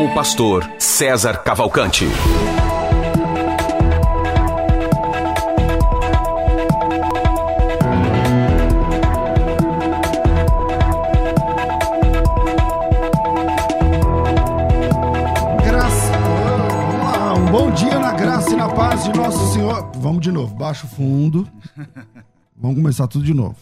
Com o pastor César Cavalcante. Graça. Um bom dia na graça e na paz de nosso Senhor. Vamos de novo. Baixa o fundo. Vamos começar tudo de novo.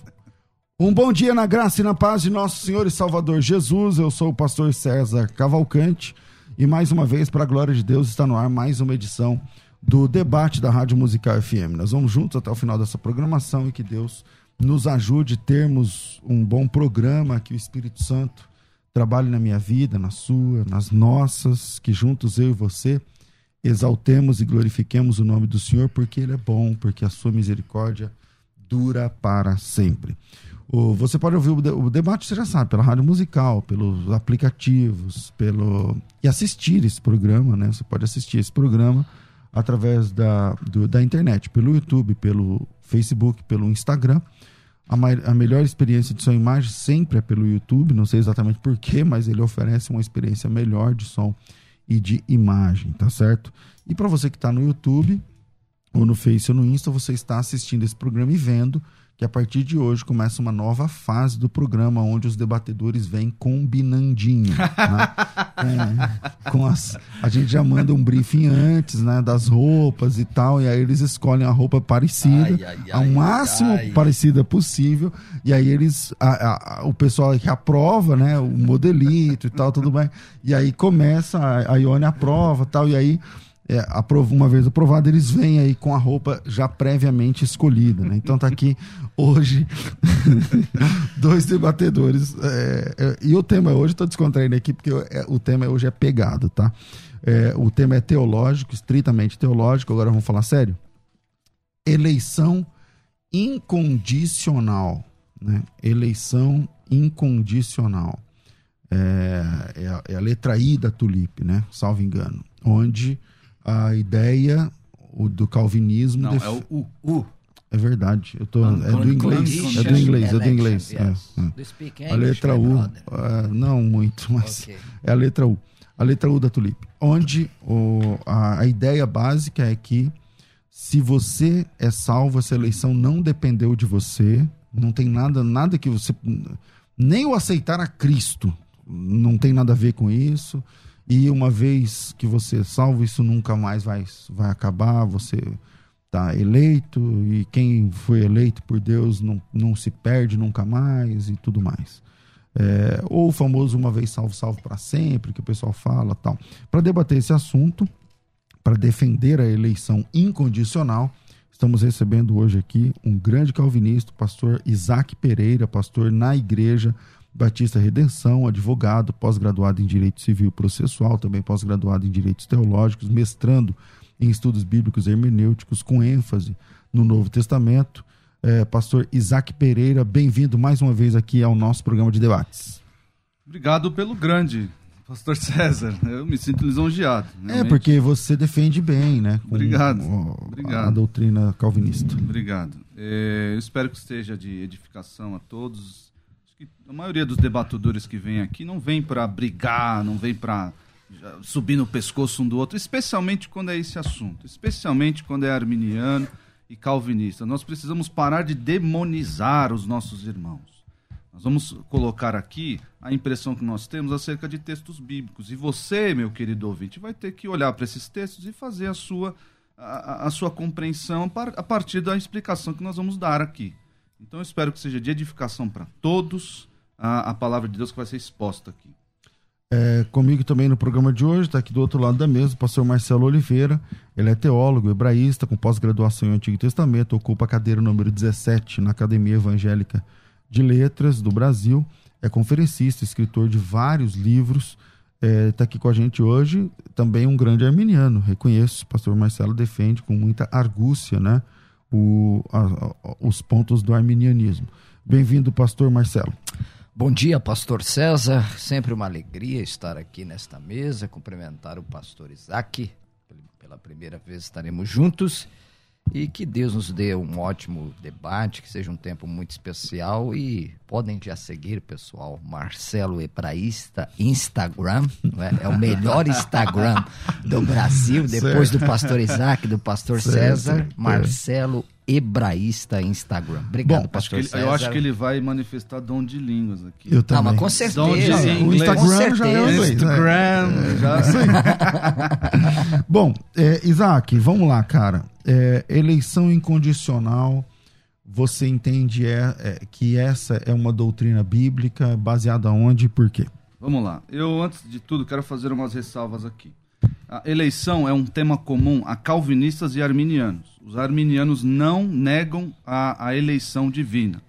Um bom dia na graça e na paz de nosso Senhor e Salvador Jesus. Eu sou o pastor César Cavalcante e mais uma vez, para a glória de Deus, está no ar mais uma edição do debate da Rádio Musical FM. Nós vamos juntos até o final dessa programação e que Deus nos ajude a termos um bom programa, que o Espírito Santo trabalhe na minha vida, na sua, nas nossas, que juntos eu e você exaltemos e glorifiquemos o nome do Senhor, porque Ele é bom, porque a sua misericórdia dura para sempre. O, você pode ouvir o, o debate, você já sabe, pela rádio musical, pelos aplicativos, pelo e assistir esse programa, né? Você pode assistir esse programa através da, do- da internet, pelo YouTube, pelo Facebook, pelo Instagram. A, mai- a melhor experiência de som e imagem sempre é pelo YouTube, não sei exatamente porquê, mas ele oferece uma experiência melhor de som e de imagem, tá certo? E para você que está no YouTube, ou no Face ou no Insta, você está assistindo esse programa e vendo que a partir de hoje começa uma nova fase do programa, onde os debatedores vêm combinandinho. né? É, com as, a gente já manda um briefing antes, né? Das roupas e tal, e aí eles escolhem a roupa parecida, Ai, ai, ao ai, máximo parecida possível, e aí eles, a- a- o pessoal que aprova, né? O modelito e tal, tudo bem, e aí começa, a, a Ione aprova e tal, e aí é, uma vez aprovado, eles vêm aí com a roupa já previamente escolhida, né? Então tá aqui hoje dois debatedores. é, é, e o tema hoje, tô descontraindo aqui, porque é, o tema hoje é pegado, tá? É, o tema é teológico, estritamente teológico, agora vamos falar sério. Eleição incondicional, né? Eleição incondicional. É, é a, letra I da Tulip, né? Salvo engano. Onde a ideia o, do calvinismo. Não, def- é o U. U. É verdade. Eu tô, é do Con- inglês. É do inglês, é do inglês. election, é, é. Do A letra U. ah, não muito, mas Ok. é a letra U. A letra U da Tulip. Onde o, a, a ideia básica é que se você é salvo, essa eleição não dependeu de você. Não tem nada, nada que você. Nem o aceitar a Cristo não tem nada a ver com isso. E uma vez que você é salvo, isso nunca mais vai, vai acabar. Você tá eleito e quem foi eleito por Deus não, não se perde nunca mais e tudo mais. É, ou o famoso uma vez salvo, salvo para sempre, que o pessoal fala tal. Para debater esse assunto, para defender a eleição incondicional, estamos recebendo hoje aqui um grande calvinista, pastor Isaac Pereira, pastor na Igreja Batista Redenção, advogado, pós-graduado em Direito Civil Processual, também pós-graduado em Direitos Teológicos, mestrando em estudos bíblicos e hermenêuticos, com ênfase no Novo Testamento. É, pastor Isaac Pereira, bem-vindo mais uma vez aqui ao nosso programa de debates. Obrigado pelo grande, Pastor César. Eu me sinto lisonjeado. É, realmente. porque você defende bem, né? Obrigado. o- Obrigado. A doutrina calvinista. Obrigado. É, eu espero que esteja de edificação a todos. Que a maioria dos debatedores que vem aqui não vem para brigar, não vem para subir no pescoço um do outro, especialmente quando é esse assunto, especialmente quando é arminiano e calvinista. Nós precisamos parar de demonizar os nossos irmãos. Nós vamos colocar aqui a impressão que nós temos acerca de textos bíblicos. E você, meu querido ouvinte, vai ter que olhar para esses textos e fazer a sua, a, a sua compreensão a partir da explicação que nós vamos dar aqui. Então eu espero que seja de edificação para todos a, a palavra de Deus que vai ser exposta aqui. É, comigo também no programa de hoje, está aqui do outro lado da mesa, o pastor Marcelo Oliveira. Ele é teólogo, hebraísta, com pós-graduação em Antigo Testamento, ocupa a cadeira número 17 na Academia Evangélica de Letras do Brasil. É conferencista, escritor de vários livros está aqui com a gente hoje, também um grande arminiano, reconheço, o pastor Marcelo defende com muita argúcia, né, o, a, os pontos do arminianismo. Bem-vindo, pastor Marcelo. Bom dia, pastor César. Sempre uma alegria estar aqui nesta mesa, cumprimentar o pastor Isaac. Pela primeira vez estaremos juntos e que Deus nos dê um ótimo debate, que seja um tempo muito especial e podem já seguir, pessoal, Marcelo Hebraísta Instagram, é? é? o melhor Instagram do Brasil, depois certo. do pastor Isaac, do pastor certo. César, Marcelo Hebraísta Instagram. Obrigado, Bom, pastor César. Eu acho que ele vai manifestar dom de línguas aqui. Eu também. Não, mas com certeza. Dom de o Instagram já é o inglês. Instagram, né? já. É. Bom, é, Isaac, vamos lá, cara é, eleição incondicional, você entende é, é, que essa é uma doutrina bíblica baseada onde e por quê? Vamos lá. Eu, antes de tudo, quero fazer umas ressalvas aqui. A eleição é um tema comum a calvinistas e arminianos. Os arminianos não negam a, a eleição divina.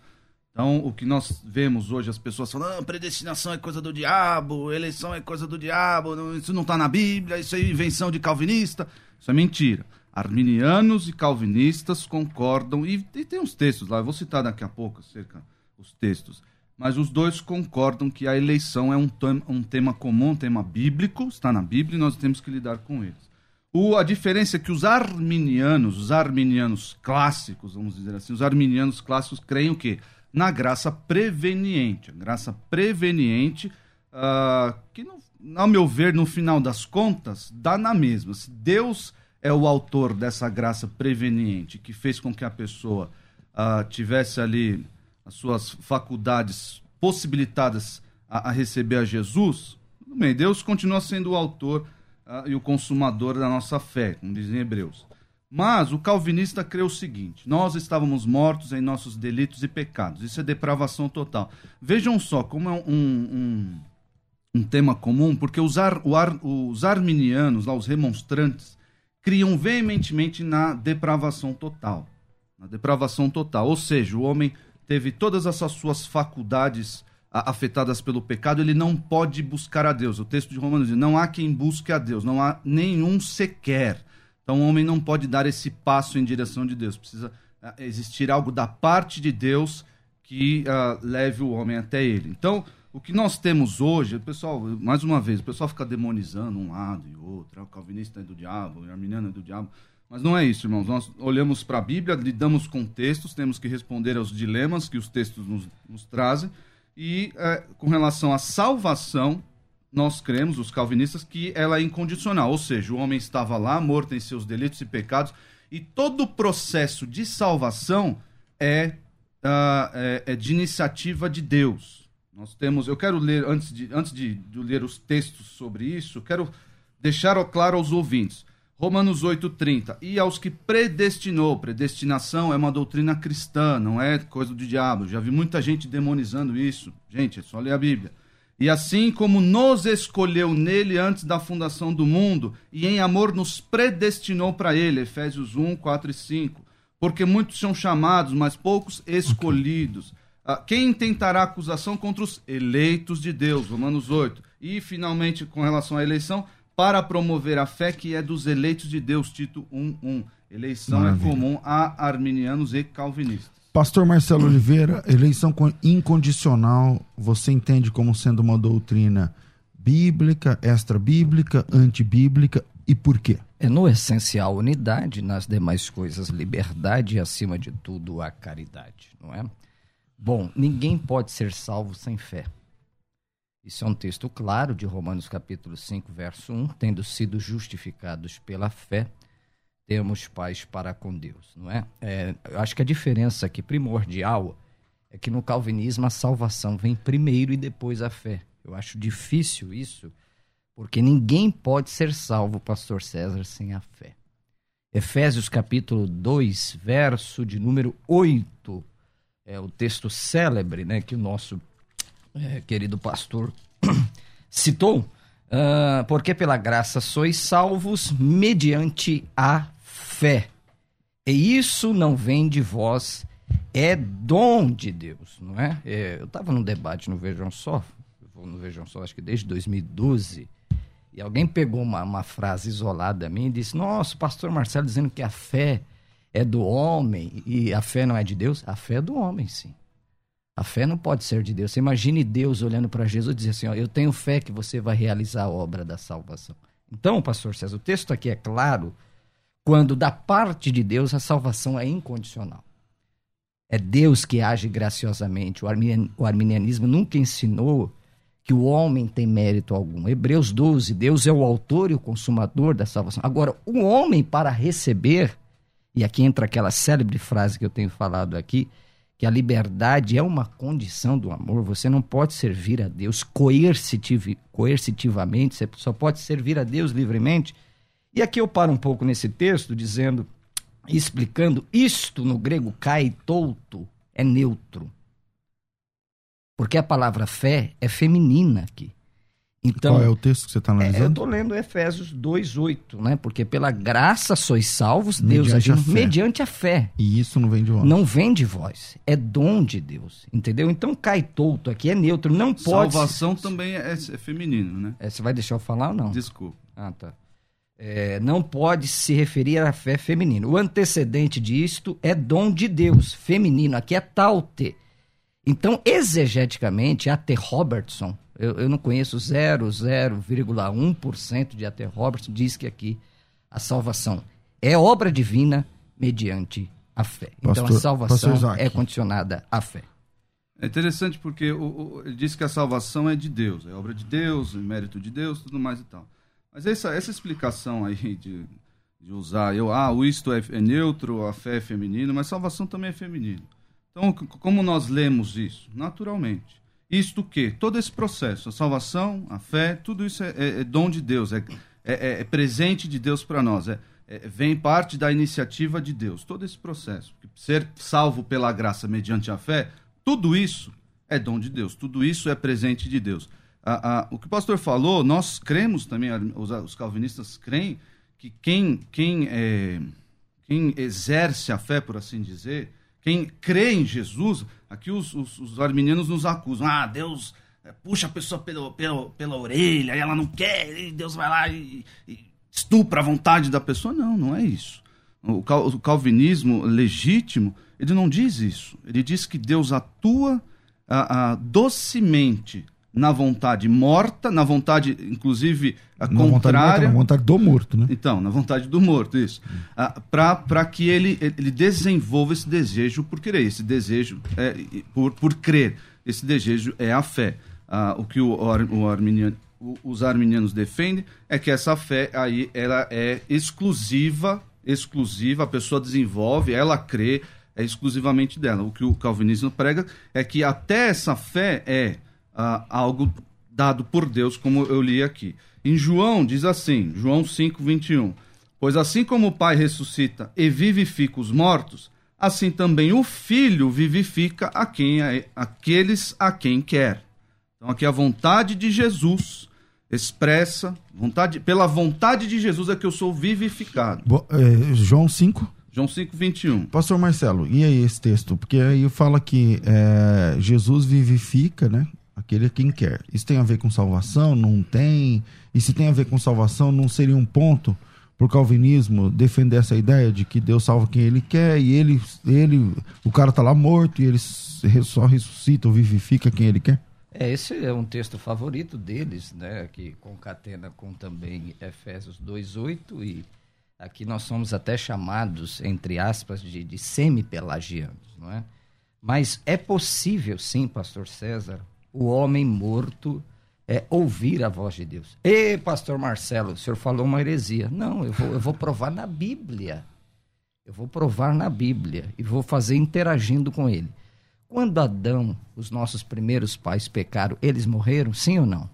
Então, o que nós vemos hoje, as pessoas falando, ah, predestinação é coisa do diabo, eleição é coisa do diabo, isso não está na Bíblia, isso é invenção de calvinista. Isso é mentira. Arminianos e calvinistas concordam, e, e tem uns textos lá, eu vou citar daqui a pouco acerca os textos, mas os dois concordam que a eleição é um, um tema comum, um tema bíblico, está na Bíblia e nós temos que lidar com eles. O, a diferença é que os arminianos, os arminianos clássicos, vamos dizer assim, os arminianos clássicos creem o quê? Na graça preveniente. A graça preveniente, uh, que, no, ao meu ver, no final das contas, dá na mesma. Se Deus é o autor dessa graça preveniente que fez com que a pessoa uh, tivesse ali as suas faculdades possibilitadas a, a, receber a Jesus, bem, Deus continua sendo o autor uh, e o consumador da nossa fé, como dizem Hebreus. Mas o calvinista crê o seguinte: nós estávamos mortos em nossos delitos e pecados. Isso é depravação total. Vejam só como é um, um, um tema comum, porque os, ar, ar, os arminianos, lá, os remonstrantes, criam veementemente na depravação total. Na depravação total. Ou seja, o homem teve todas essas suas faculdades afetadas pelo pecado, ele não pode buscar a Deus. O texto de Romanos diz: não há quem busque a Deus, não há nenhum sequer. Então o homem não pode dar esse passo em direção de Deus. Precisa existir algo da parte de Deus que uh, leve o homem até ele. Então, o que nós temos hoje, pessoal, mais uma vez, o pessoal fica demonizando um lado e outro, ah, o calvinista é do diabo, o arminiano é do diabo. Mas não é isso, irmãos. Nós olhamos para a Bíblia, lidamos com textos, temos que responder aos dilemas que os textos nos, nos trazem. E é, com relação à salvação, nós cremos, os calvinistas, que ela é incondicional. Ou seja, o homem estava lá, morto em seus delitos e pecados, e todo o processo de salvação é, uh, é, é de iniciativa de Deus. Nós temos, eu quero ler, antes de, antes de, de ler os textos sobre isso, quero deixar claro aos ouvintes. Romanos 8,30. E aos que predestinou. Predestinação é uma doutrina cristã, não é coisa do diabo. Já vi muita gente demonizando isso. Gente, é só ler a Bíblia. E assim como nos escolheu nele antes da fundação do mundo, e em amor nos predestinou para ele. Efésios 1, 4 e 5. Porque muitos são chamados, mas poucos escolhidos. Ah, quem tentará acusação contra os eleitos de Deus? Romanos 8. E, finalmente, com relação à eleição, para promover a fé que é dos eleitos de Deus, Tito 1.1. Eleição é Maravilha. é comum a arminianos e calvinistas. Pastor Marcelo Oliveira, eleição incondicional, você entende como sendo uma doutrina bíblica, extra-bíblica, antibíblica e por quê? É no essencial unidade, nas demais coisas liberdade e acima de tudo a caridade, não é? Bom, ninguém pode ser salvo sem fé. Isso é um texto claro de Romanos capítulo 5, verso 1. Tendo sido justificados pela fé, temos paz para com Deus, não é? é eu acho que a diferença aqui primordial é que no calvinismo a salvação vem primeiro e depois a fé. Eu acho difícil isso, porque ninguém pode ser salvo, pastor César, sem a fé. Efésios capítulo 2, verso de número 8 é o texto célebre né, que o nosso é, querido pastor citou, uh, porque pela graça sois salvos mediante a fé. E isso não vem de vós, é dom de Deus, não é? é eu estava num debate no Vejam Só, no Vejam Só, acho que desde 2012, E alguém pegou uma, uma frase isolada a mim e disse: Nossa, o pastor Marcelo dizendo que a fé é do homem e a fé não é de Deus. A fé é do homem, sim. A fé não pode ser de Deus. Você imagine Deus olhando para Jesus e dizer assim: ó, Eu tenho fé que você vai realizar a obra da salvação. Então, pastor César, o texto aqui é claro quando da parte de Deus a salvação é incondicional. É Deus que age graciosamente. O, arminianismo nunca ensinou que o homem tem mérito algum. Hebreus 12, Deus é o autor e o consumador da salvação. Agora, o homem para receber, e aqui entra aquela célebre frase que eu tenho falado aqui, que a liberdade é uma condição do amor. Você não pode servir a Deus coercitiv coercitivamente, você só pode servir a Deus livremente. E aqui eu paro um pouco nesse texto dizendo, explicando, isto no grego kaitouto é neutro. Porque a palavra fé é feminina aqui. Então, Qual é o texto que você está analisando? É, eu estou lendo Efésios 2,8, né? Porque pela graça sois salvos, Deus Mediante agindo a fé. mediante a fé. E isso não vem de vós. Não vem de vós, é dom de Deus, entendeu? Então cai touto aqui, é neutro, não pode... Salvação também é, é feminino, né? É, você vai deixar eu falar ou não? Desculpa. Ah, tá. É, não pode se referir à fé feminina. O antecedente disto é dom de Deus, feminino. Aqui é taute. Então, exegeticamente, A.T. Robertson, eu, eu não conheço 0,01% de A.T. Robertson, diz que aqui a salvação é obra divina mediante a fé. então, Pastor- a salvação é condicionada à fé. É interessante porque o, o- ele diz que a salvação é de Deus, é obra de Deus, é mérito de Deus, tudo mais e tal. Mas essa, essa explicação aí de, de usar, eu, ah, o isto é, é neutro, a fé é feminino, mas salvação também é feminino. Então, como nós lemos isso? Naturalmente. Isto o quê? Todo esse processo, a salvação, a fé, tudo isso é, é- é dom de Deus, é, é- é- é presente de Deus para nós, é, vem parte da iniciativa de Deus. Todo esse processo, ser salvo pela graça mediante a fé, tudo isso é dom de Deus, tudo isso é presente de Deus. A- a- o que o pastor falou, nós cremos também, os, os calvinistas creem que quem, quem, quem exerce a fé, por assim dizer, quem crê em Jesus, aqui os, os, os arminianos nos acusam, ah, Deus é, puxa a pessoa pelo, pelo, pela orelha e ela não quer, e Deus vai lá e, e estupra a vontade da pessoa. Não, não é isso. O, cal- o calvinismo legítimo, ele não diz isso. Ele diz que Deus atua ah, docemente na vontade morta, na vontade, inclusive, a Na vontade, contrária. na vontade do morto, né? Então, na vontade do morto, isso. Ah, Para que ele, ele desenvolva esse desejo por querer, esse desejo é, por, por crer. Esse desejo é a fé. Ah, o que o, ar- o arminiano- o- os arminianos defendem é que essa fé aí ela é exclusiva, exclusiva, a pessoa desenvolve, ela crê, é exclusivamente dela. O que o calvinismo prega é que até essa fé é ah, algo dado por Deus, como eu li aqui. Em João, diz assim, João 5, 21. Pois assim como o Pai ressuscita e vivifica os mortos, assim também o Filho vivifica a quem, a- aqueles a quem quer. Então aqui a vontade de Jesus expressa, vontade, pela vontade de Jesus é que eu sou vivificado. Bo- é, João 5. João 5, 21. Pastor Marcelo, e aí esse texto? Porque aí fala que é, Jesus vivifica, né? Aquele a quem quer. Isso tem a ver com salvação? Não tem? E se tem a ver com salvação, não seria um ponto pro calvinismo defender essa ideia de que Deus salva quem ele quer e ele, ele o cara tá lá morto e ele só ressuscita ou vivifica quem ele quer? É, esse é um texto favorito deles, né, que concatena com também Efésios 2:8 e aqui nós somos até chamados entre aspas de, de semi-pelagianos, não é? Mas é possível, sim, Pastor César, o homem morto é ouvir a voz de Deus. Ei, Pastor Marcelo, o senhor falou uma heresia. Não, eu vou, eu vou provar na Bíblia. Eu vou provar na Bíblia e vou fazer interagindo com ele. Quando Adão, os nossos primeiros pais pecaram, eles morreram, sim ou não?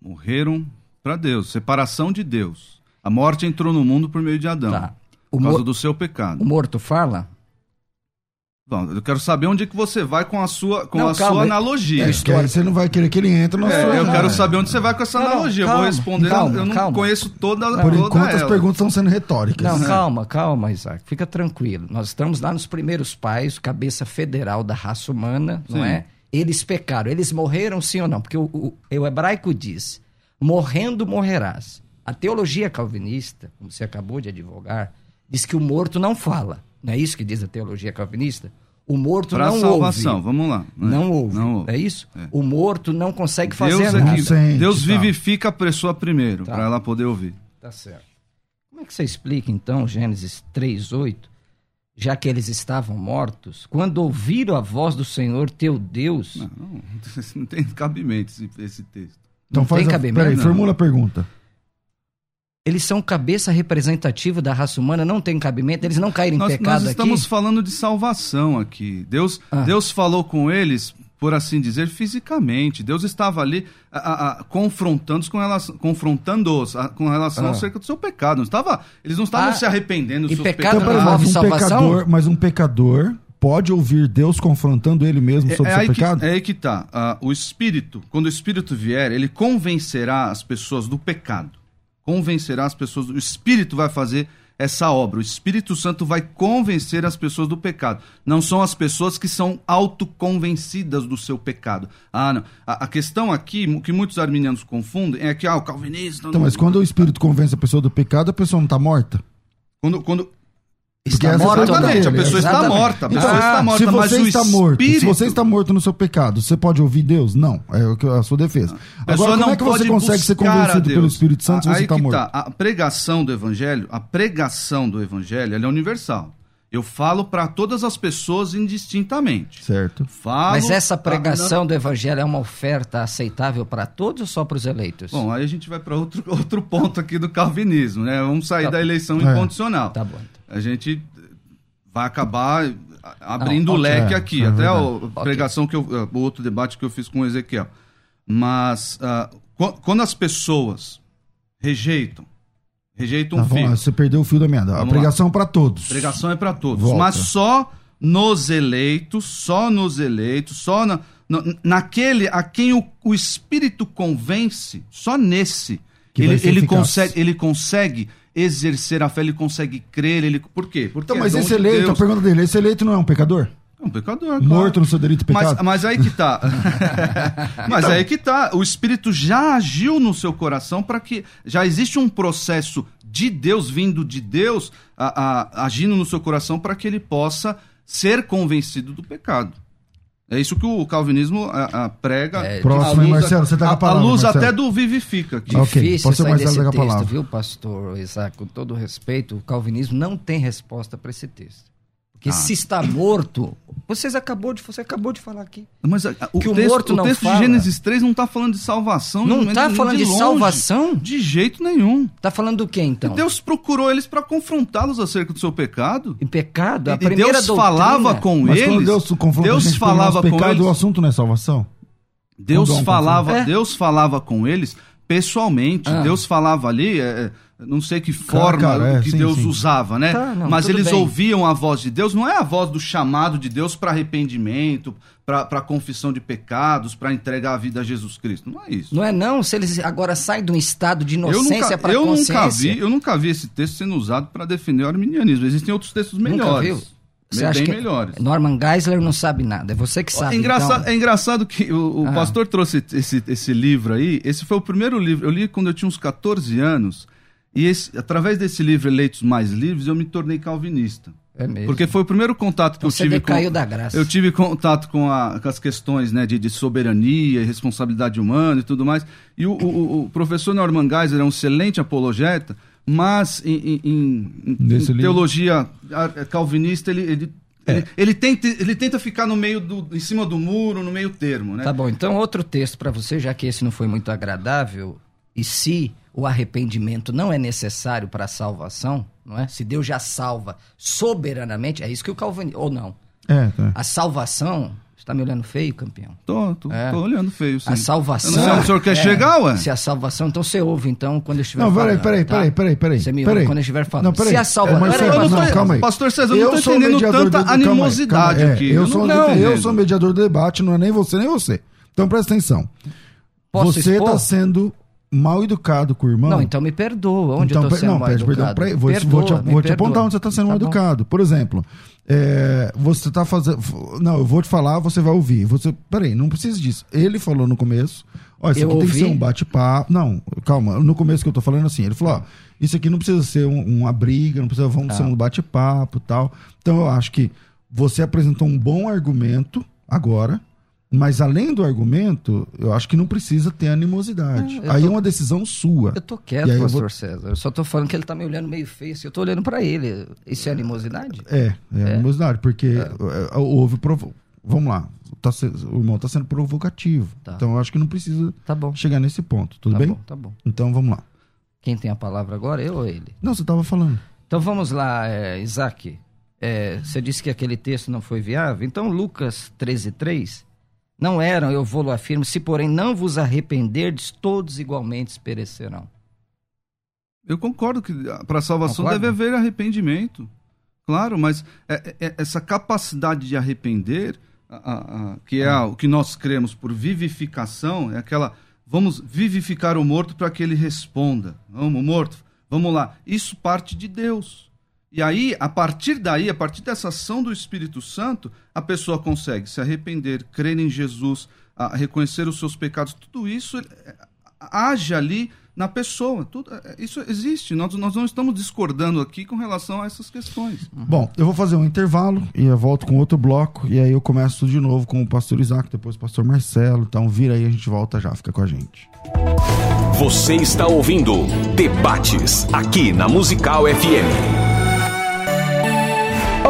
Morreram para Deus, separação de Deus. A morte entrou no mundo por meio de Adão, Tá. O, por causa do seu pecado. o morto fala? Bom, eu quero saber onde é que você vai com a sua, com Não, a calma. sua analogia. É, aí você não vai querer que ele entre na É, sua. eu quero saber onde você vai com essa Não, não, analogia. eu calma, vou responder, calma, eu não calma. conheço toda, Por toda enquanto as ela. perguntas estão sendo retóricas. Não, né? calma, calma, Isaac. Fica tranquilo. Nós estamos lá nos primeiros pais, cabeça federal da raça humana, não Sim. é? Eles pecaram. Eles morreram, sim ou não? Porque o, o- o hebraico diz: morrendo morrerás. A teologia calvinista, como você acabou de advogar, diz que o morto não fala. Não é isso que diz a teologia calvinista? O morto Pra não salvação, ouve. vamos lá. Não ouve. Não ouve. É isso? É. O morto não consegue fazer Deus, é nada. Sente, Deus tá. vivifica a pessoa primeiro, Tá. para ela poder ouvir. Tá certo. Como é que você explica, então, Gênesis 3,8, já que eles estavam mortos, quando ouviram a voz do Senhor teu Deus, Não, não, não tem cabimento esse, esse texto. Então Não faz tem a, cabimento, Peraí, formula a pergunta. Eles são cabeça representativa da raça humana, não tem cabimento, eles não caíram em Nós, pecado nós estamos aqui? falando de salvação aqui. Deus, Ah. Deus falou com eles, por assim dizer, fisicamente. Deus estava ali confrontando-os com relação, confrontando-os a- com relação Ah. acerca do seu pecado. Não estava, eles não estavam Ah, se arrependendo dos e seus pecado Então, pecados. peraí, mas um salvação? pecador, mas um pecador pode ouvir Deus confrontando ele mesmo sobre É, o é seu aí que, pecado? é aí que tá. Ah, o Espírito, quando o Espírito vier, ele convencerá as pessoas do pecado. Convencerá as pessoas. O Espírito vai fazer essa obra. O Espírito Santo vai convencer as pessoas do pecado. Não são as pessoas que são autoconvencidas do seu pecado. Ah, não. A, a questão aqui, que muitos arminianos confundem, é que ah, o calvinista. Então, mas quando o Espírito convence a pessoa do pecado, a pessoa não está morta? quando, quando Está morto ou não? Exatamente, a pessoa está Exatamente. morta. A Então, pessoa está morta, se mas você o está morto, se Espírito- você está morto no seu pecado, você pode ouvir Deus? Não, é o que- a sua defesa. A Agora, como não é que você consegue ser convencido pelo. Espírito Santo se você está morto? tá. A pregação do evangelho, a pregação do evangelho, ela é universal. Eu falo para todas as pessoas indistintamente. Certo. Falo Mas essa pra- pregação do evangelho é uma oferta aceitável para todos ou só para os eleitos? Bom, aí a gente vai para outro, outro ponto aqui do calvinismo, né? Vamos sair Tá. da eleição É. incondicional. Tá bom. A gente vai acabar abrindo Não, o leque É, aqui, é até a pregação que eu, o outro debate que eu fiz com o Ezequiel. Mas qu- quando as pessoas rejeitam, rejeitam Tá um filho, você perdeu o fio da meada. A pregação para todos. pregação é para todos, Volta. mas só nos eleitos, só nos eleitos, só na, na- naquele a quem o, o Espírito convence, só nesse Que ele, ele eficaz. consegue, ele consegue exercer a fé, ele consegue crer, ele por quê? Porque Então, é mas dom esse de eleito, Deus. a pergunta dele, esse eleito não é um pecador? É um pecador, claro. Morto no seu delito e Mas, pecado? mas aí que tá. mas aí que tá. O Espírito já agiu no seu coração para que. Já existe um processo de Deus, vindo de Deus, a- a- agindo no seu coração para que ele possa ser convencido do pecado. É isso que o calvinismo a- a prega. É, Próximo, hein, luz- Marcelo? Você tá com a a- palavra, A luz Marcelo. até do vivifica. Difícil Pode ser sair Marcelo desse a texto, palavra. viu, pastor Isaac? Com todo respeito, o calvinismo não tem resposta para esse texto. Porque Ah. se está morto, vocês acabou de, você acabou de falar aqui. Mas a- o Que o texto, morto o não texto fala. de Gênesis 3 não está falando de salvação. Não está falando de, longe. salvação? De jeito nenhum. Está falando do que então? Deus procurou eles para confrontá-los acerca do seu pecado. Em pecado? A E primeira Deus doutrina, falava com Mas eles. quando Deus Deus falava com pecado, eles. o assunto não é salvação? Deus falava. É. Deus falava com eles pessoalmente. Ah. Deus falava ali, é, é, não sei que forma cara, é, que sim, Deus sim. usava, né? Tá, não, Mas eles bem. ouviam a voz de Deus. Não é a voz do chamado de Deus para arrependimento, para confissão de pecados, para entregar a vida a Jesus Cristo. Não é isso. Não é não, se eles agora saem de um estado de inocência nunca, para eu consciência. nunca vi, eu nunca vi esse texto sendo usado para defender o arminianismo. Existem outros textos Nunca melhores. viu? Você bem acha que melhores. Norman Geisler não sabe nada, é você que sabe. É engraçado, então. é engraçado que o, o Ah. pastor trouxe esse, esse livro aí. Esse foi o primeiro livro. Eu li quando eu tinha uns 14 anos. E esse- através desse livro, Eleitos Mais Livres, eu me tornei calvinista. É mesmo. Porque foi o primeiro contato que Então eu você tive decaiu com. da graça. Eu tive contato com, a- com as questões né, de, de soberania responsabilidade humana e tudo mais. E o, o- o professor Norman Geiser é um excelente apologeta, mas em, em- em- teologia ah, calvinista, ele, ele, ele, ele tenta, ele tenta ficar no meio do. em cima do muro, no meio termo, né? Tá bom, então outro texto para você, já que esse não foi muito agradável, e se o arrependimento não é necessário para a salvação, não é? Se Deus já salva soberanamente, é isso que o Calvin ou não? É, tá. A salvação, você tá me olhando feio, campeão? Tô, tô, É. tô olhando feio, sim. A salvação. Eu não sei onde o senhor quer chegar, ué? Se a salvação, então você ouve, então, quando eu estiver Não, peraí, falando. peraí, tá? peraí, peraí, peraí. Você me peraí. ouve quando eu estiver falando. Não, peraí. Se a salvação. É, Peraí, eu não não, tô- calma aí. Pastor César, eu não tô sou entendendo tanta do- animosidade calma. É, aqui. Eu Eu sou, não eu sou mediador do debate, não é nem você nem você. Então presta atenção. Posso você está sendo mal educado com o irmão. Não, então me perdoa. Onde então, eu tô sendo não, mal pede perdão educado? pra ele. Vou, Perdoa, vou te, vou te apontar onde você está sendo Tá mal bom. educado. Por exemplo, é, você está fazendo. Não, eu vou te falar, você vai ouvir. Você, peraí, não precisa disso. Ele falou no começo. Ó, isso Eu aqui tem que ouvi? ser um bate-papo. Não, calma. No começo que eu tô falando assim, ele falou: ó, isso aqui não precisa ser um- uma briga, não precisa, vamos Tá. ser um bate-papo tal. Então eu acho que você apresentou um bom argumento agora. Mas além do argumento, eu acho que não precisa ter animosidade. É, Aí tô- é uma decisão sua. Eu tô quieto, pastor vou- César. Eu só tô falando que ele tá me olhando meio feio. assim, Eu tô olhando pra ele. Isso é animosidade? É, é, animosidade, porque é, houve. Provo... Vamos lá, tá se- o irmão tá sendo provocativo. Tá. Então eu acho que não precisa Tá bom. chegar nesse ponto, tudo tá bem? bom, tá bom. Então vamos lá. Quem tem a palavra agora, eu ou ele? Não, você tava falando. Então vamos lá, é, Isaac. É, você disse que aquele texto não foi viável. Então Lucas 13:3 não eram, eu vou lo afirmo, se porém não vos arrependerdes, todos igualmente perecerão. Eu concordo que para a salvação Concorda? deve haver arrependimento. Claro, mas é- é- essa capacidade de arrepender, a- a- a- que é o que nós cremos por vivificação, é aquela. Vamos vivificar o morto para que ele responda. Vamos, morto, vamos lá. Isso parte de Deus. E aí, a partir daí, a partir dessa ação do Espírito Santo, a pessoa consegue se arrepender, crer em Jesus, a- reconhecer os seus pecados. Tudo isso é, age ali na pessoa. Tudo, é, isso existe. Nós, nós não estamos discordando aqui com relação a essas questões. Bom, eu vou fazer um intervalo e eu volto com outro bloco. E aí eu começo de novo com o pastor Isaac, depois o pastor Marcelo. Então vira aí, a gente volta já, fica com a gente. Você está ouvindo Debates aqui na Musical FM.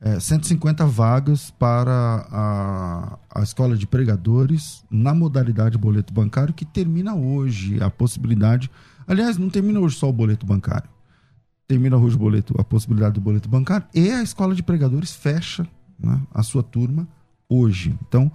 eh, 150 vagas para a, a escola de pregadores na modalidade boleto bancário, que termina hoje a possibilidade. Aliás, não termina hoje só o boleto bancário. Termina hoje o boleto, a possibilidade do boleto bancário e a escola de pregadores fecha né, a sua turma hoje. Então,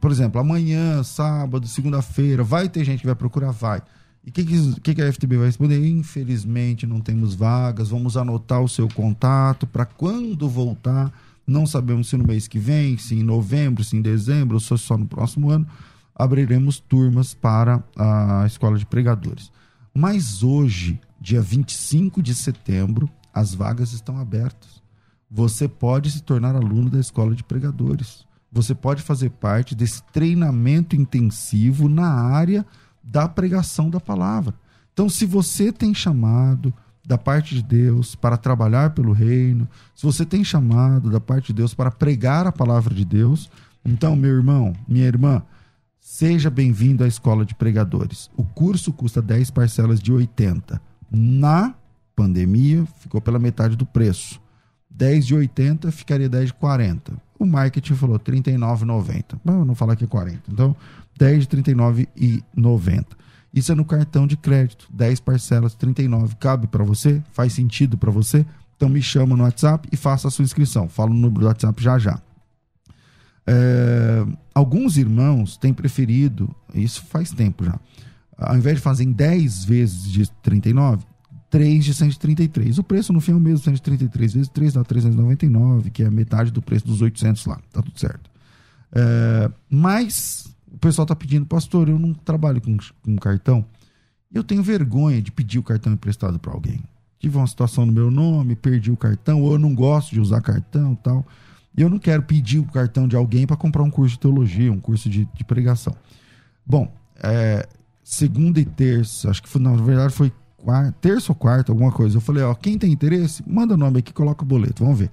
por exemplo, amanhã, sábado, segunda-feira, vai ter gente que vai procurar? Vai. E o que, que, que a FTB vai responder? Infelizmente não temos vagas, vamos anotar o seu contato para quando voltar. Não sabemos se no mês que vem, se em novembro, se em dezembro, ou se só no próximo ano, abriremos turmas para a escola de pregadores. Mas hoje, dia 25 de setembro, as vagas estão abertas. Você pode se tornar aluno da escola de pregadores. Você pode fazer parte desse treinamento intensivo na área da pregação da palavra. Então, se você tem chamado da parte de Deus para trabalhar pelo reino, se você tem chamado da parte de Deus para pregar a palavra de Deus, então, meu irmão, minha irmã, seja bem-vindo à Escola de Pregadores. O curso custa 10 parcelas de 80. Na pandemia, ficou pela metade do preço. 10 de 80 ficaria 10 de 40. O marketing falou R$ 39,90. Mas eu não falar que é 40. Então, 10 de 39,90. Isso é no cartão de crédito. 10 parcelas, 39. Cabe para você? Faz sentido para você? Então me chama no WhatsApp e faça a sua inscrição. Fala o número do WhatsApp já já. É, alguns irmãos têm preferido, isso faz tempo já, ao invés de fazerem 10 vezes de 39, 3 de 133. O preço no fim é o mesmo, 133 vezes 3 dá 399, que é metade do preço dos 800 lá. Tá tudo certo. É, mas o pessoal tá pedindo, pastor, eu não trabalho com, com cartão. Eu tenho vergonha de pedir o cartão emprestado para alguém. Tive uma situação no meu nome, perdi o cartão, ou eu não gosto de usar cartão tal. E eu não quero pedir o cartão de alguém para comprar um curso de teologia, um curso de, de pregação. Bom, é, segunda e terça, acho que foi, na verdade foi quarta, terça ou quarta, alguma coisa. Eu falei, ó, quem tem interesse, manda o nome aqui, coloca o boleto, vamos ver.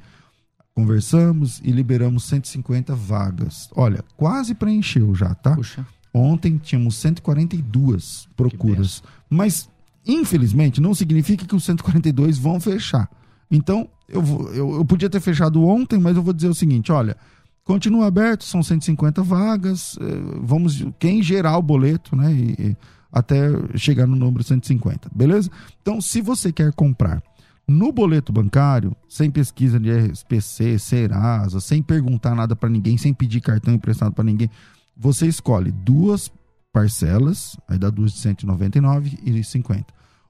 Conversamos e liberamos 150 vagas. Olha, quase preencheu já, tá? Puxa. Ontem tínhamos 142 procuras. Mas, infelizmente, não significa que os 142 vão fechar. Então, eu, vou- eu, eu podia ter fechado ontem, mas eu vou dizer o seguinte: olha, continua aberto, são 150 vagas. eh, Vamos, quem gerar o boleto, né? e- e até chegar no número 150, beleza? Então, se você quer comprar No boleto bancário, sem pesquisa de RSPC, Serasa, sem perguntar nada para ninguém, sem pedir cartão emprestado para ninguém, você escolhe duas parcelas, aí dá duas de 199 e 50.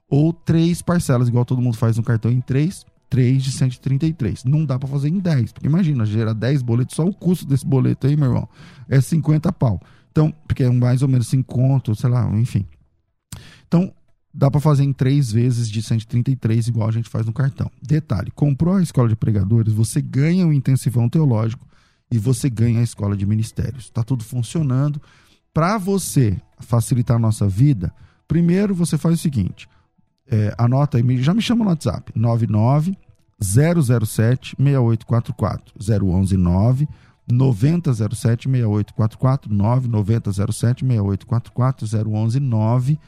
Ou três parcelas, igual todo mundo faz no cartão em três, três de 133. Não dá para fazer em 10, porque imagina, gera 10 boletos, só o custo desse boleto aí, meu irmão, é 50 pau. Então, porque é mais ou menos 5 contos, sei lá, enfim. Então, dá para fazer em três vezes de 133, igual a gente faz no cartão. Detalhe: comprou a escola de pregadores, você ganha o intensivão teológico e você ganha a escola de ministérios. Está tudo funcionando. Para você facilitar a nossa vida, primeiro você faz o seguinte: é, anota aí, já me chama no WhatsApp: 99 007 6844 011 9 9007 6844 9 9007 6844 011 9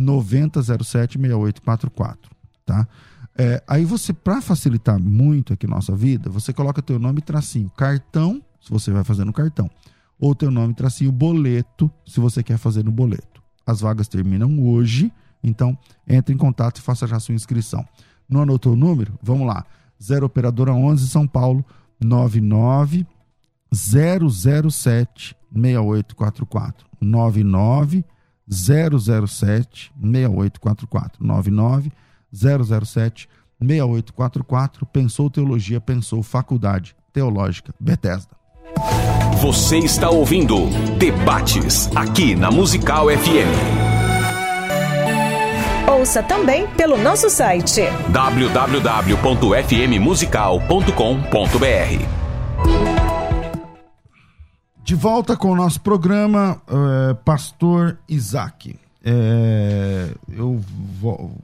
90076844, tá? É, aí você, para facilitar muito aqui nossa vida, você coloca teu nome tracinho cartão, se você vai fazer no cartão, ou teu nome tracinho boleto, se você quer fazer no boleto. As vagas terminam hoje, então entre em contato e faça já sua inscrição. Não anotou o número? Vamos lá. 0 operadora 11 São Paulo 99 007 6844 99 007 6844 99 007 6844 Pensou Teologia, pensou Faculdade Teológica Bethesda. Você está ouvindo Debates aqui na Musical FM. Ouça também pelo nosso site www.fmmusical.com.br. De volta com o nosso programa, uh, Pastor Isaac. É, eu vou,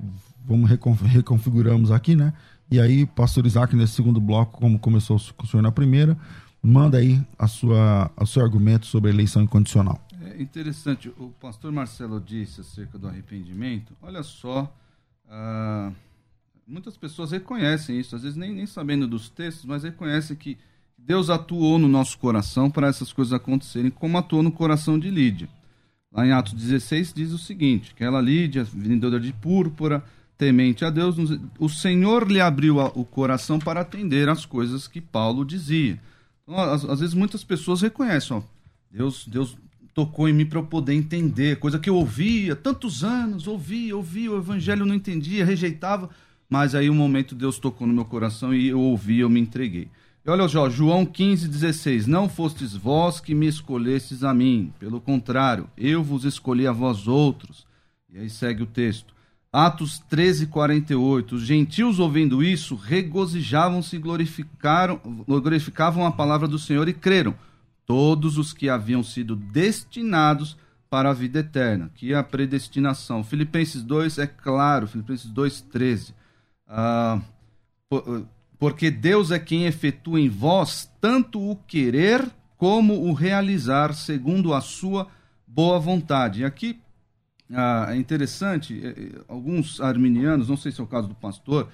vamos reconf, reconfiguramos aqui, né? E aí, Pastor Isaac, nesse segundo bloco, como começou com o senhor na primeira, manda aí a sua, o seu argumento sobre a eleição incondicional. É interessante, o pastor Marcelo disse acerca do arrependimento. Olha só, uh, muitas pessoas reconhecem isso, às vezes nem, nem sabendo dos textos, mas reconhecem que Deus atuou no nosso coração para essas coisas acontecerem, como atuou no coração de Lídia. Lá em Atos 16 diz o seguinte: que ela, Lídia, vendedora de púrpura, temente a Deus, o Senhor lhe abriu o coração para atender às coisas que Paulo dizia. Então, às, às vezes muitas pessoas reconhecem, ó, Deus, Deus tocou em mim para eu poder entender, coisa que eu ouvia tantos anos, ouvia, ouvia, o evangelho não entendia, rejeitava, mas aí um momento Deus tocou no meu coração e eu ouvi, eu me entreguei. Olha só, João 15, 16. Não fostes vós que me escolhestes a mim, pelo contrário, eu vos escolhi a vós outros. E aí segue o texto. Atos 13, 48. Os gentios, ouvindo isso, regozijavam-se e glorificaram, glorificavam a palavra do Senhor e creram. Todos os que haviam sido destinados para a vida eterna, que é a predestinação. Filipenses 2 é claro, Filipenses 2, 13. Ah, porque Deus é quem efetua em vós tanto o querer como o realizar segundo a sua boa vontade. E aqui ah, é interessante, é, é, alguns arminianos, não sei se é o caso do pastor,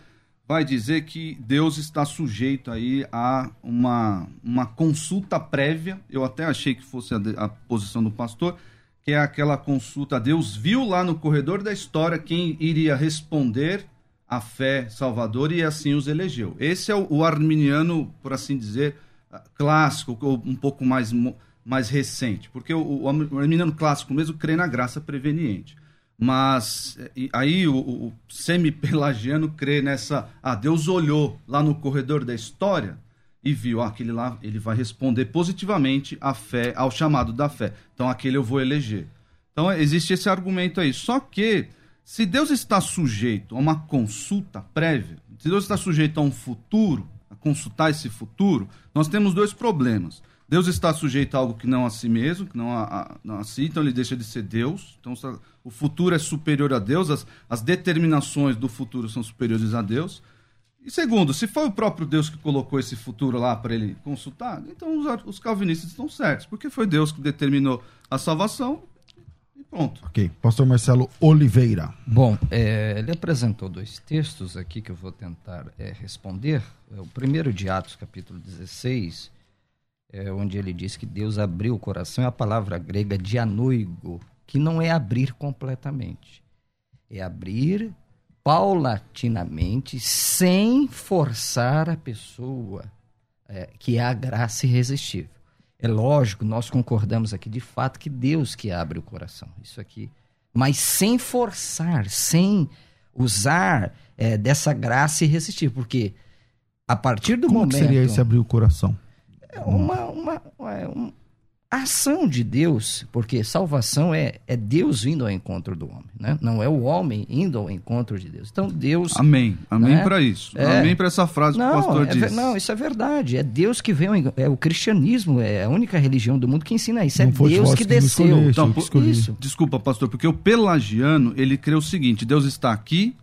vai dizer que Deus está sujeito aí a uma, uma consulta prévia. Eu até achei que fosse a, a posição do pastor, que é aquela consulta. Deus viu lá no corredor da história quem iria responder a fé salvadora e assim os elegeu. Esse é o, arminiano, por assim dizer, clássico, ou um pouco mais, mais recente, porque o, o arminiano clássico mesmo crê na graça preveniente. Mas aí o, o semi-pelagiano crê nessa. Ah, Deus olhou lá no corredor da história e viu, ah, aquele lá ele vai responder positivamente à fé, ao chamado da fé. Então aquele eu vou eleger. Então existe esse argumento aí. Só que se Deus está sujeito a uma consulta prévia, se Deus está sujeito a um futuro, a consultar esse futuro, nós temos dois problemas. Deus está sujeito a algo que não a si mesmo, que não a, a, não a si, então ele deixa de ser Deus. Então o futuro é superior a Deus, as, as determinações do futuro são superiores a Deus. E segundo, se foi o próprio Deus que colocou esse futuro lá para ele consultar, então os, os calvinistas estão certos, porque foi Deus que determinou a salvação, Pronto. Ok. Pastor Marcelo Oliveira. Bom, é, ele apresentou dois textos aqui que eu vou tentar é, responder. É, o primeiro de Atos, capítulo 16, é, onde ele diz que Deus abriu o coração, é a palavra grega dianoigo, que não é abrir completamente. É abrir paulatinamente, sem forçar a pessoa, é, que é a graça irresistível. É lógico, nós concordamos aqui de fato que Deus que abre o coração. Isso aqui. Mas sem forçar, sem usar é, dessa graça irresistível. Porque a partir do Como momento. que seria esse abrir o coração? É uma, uma, é um- a ação de Deus, porque salvação é, é Deus vindo ao encontro do homem, né? Não é o homem indo ao encontro de Deus. Então Deus Amém. Amém Né? para isso. É. Amém para essa frase que o não, pastor é disse. não, isso é verdade. É Deus que vem. É o cristianismo, é a única religião do mundo que ensina isso. É Não foi Deus que que desceu. escolheste, Então, por-. Isso. Desculpa, pastor, porque o pelagiano, ele crê o seguinte: Deus está aqui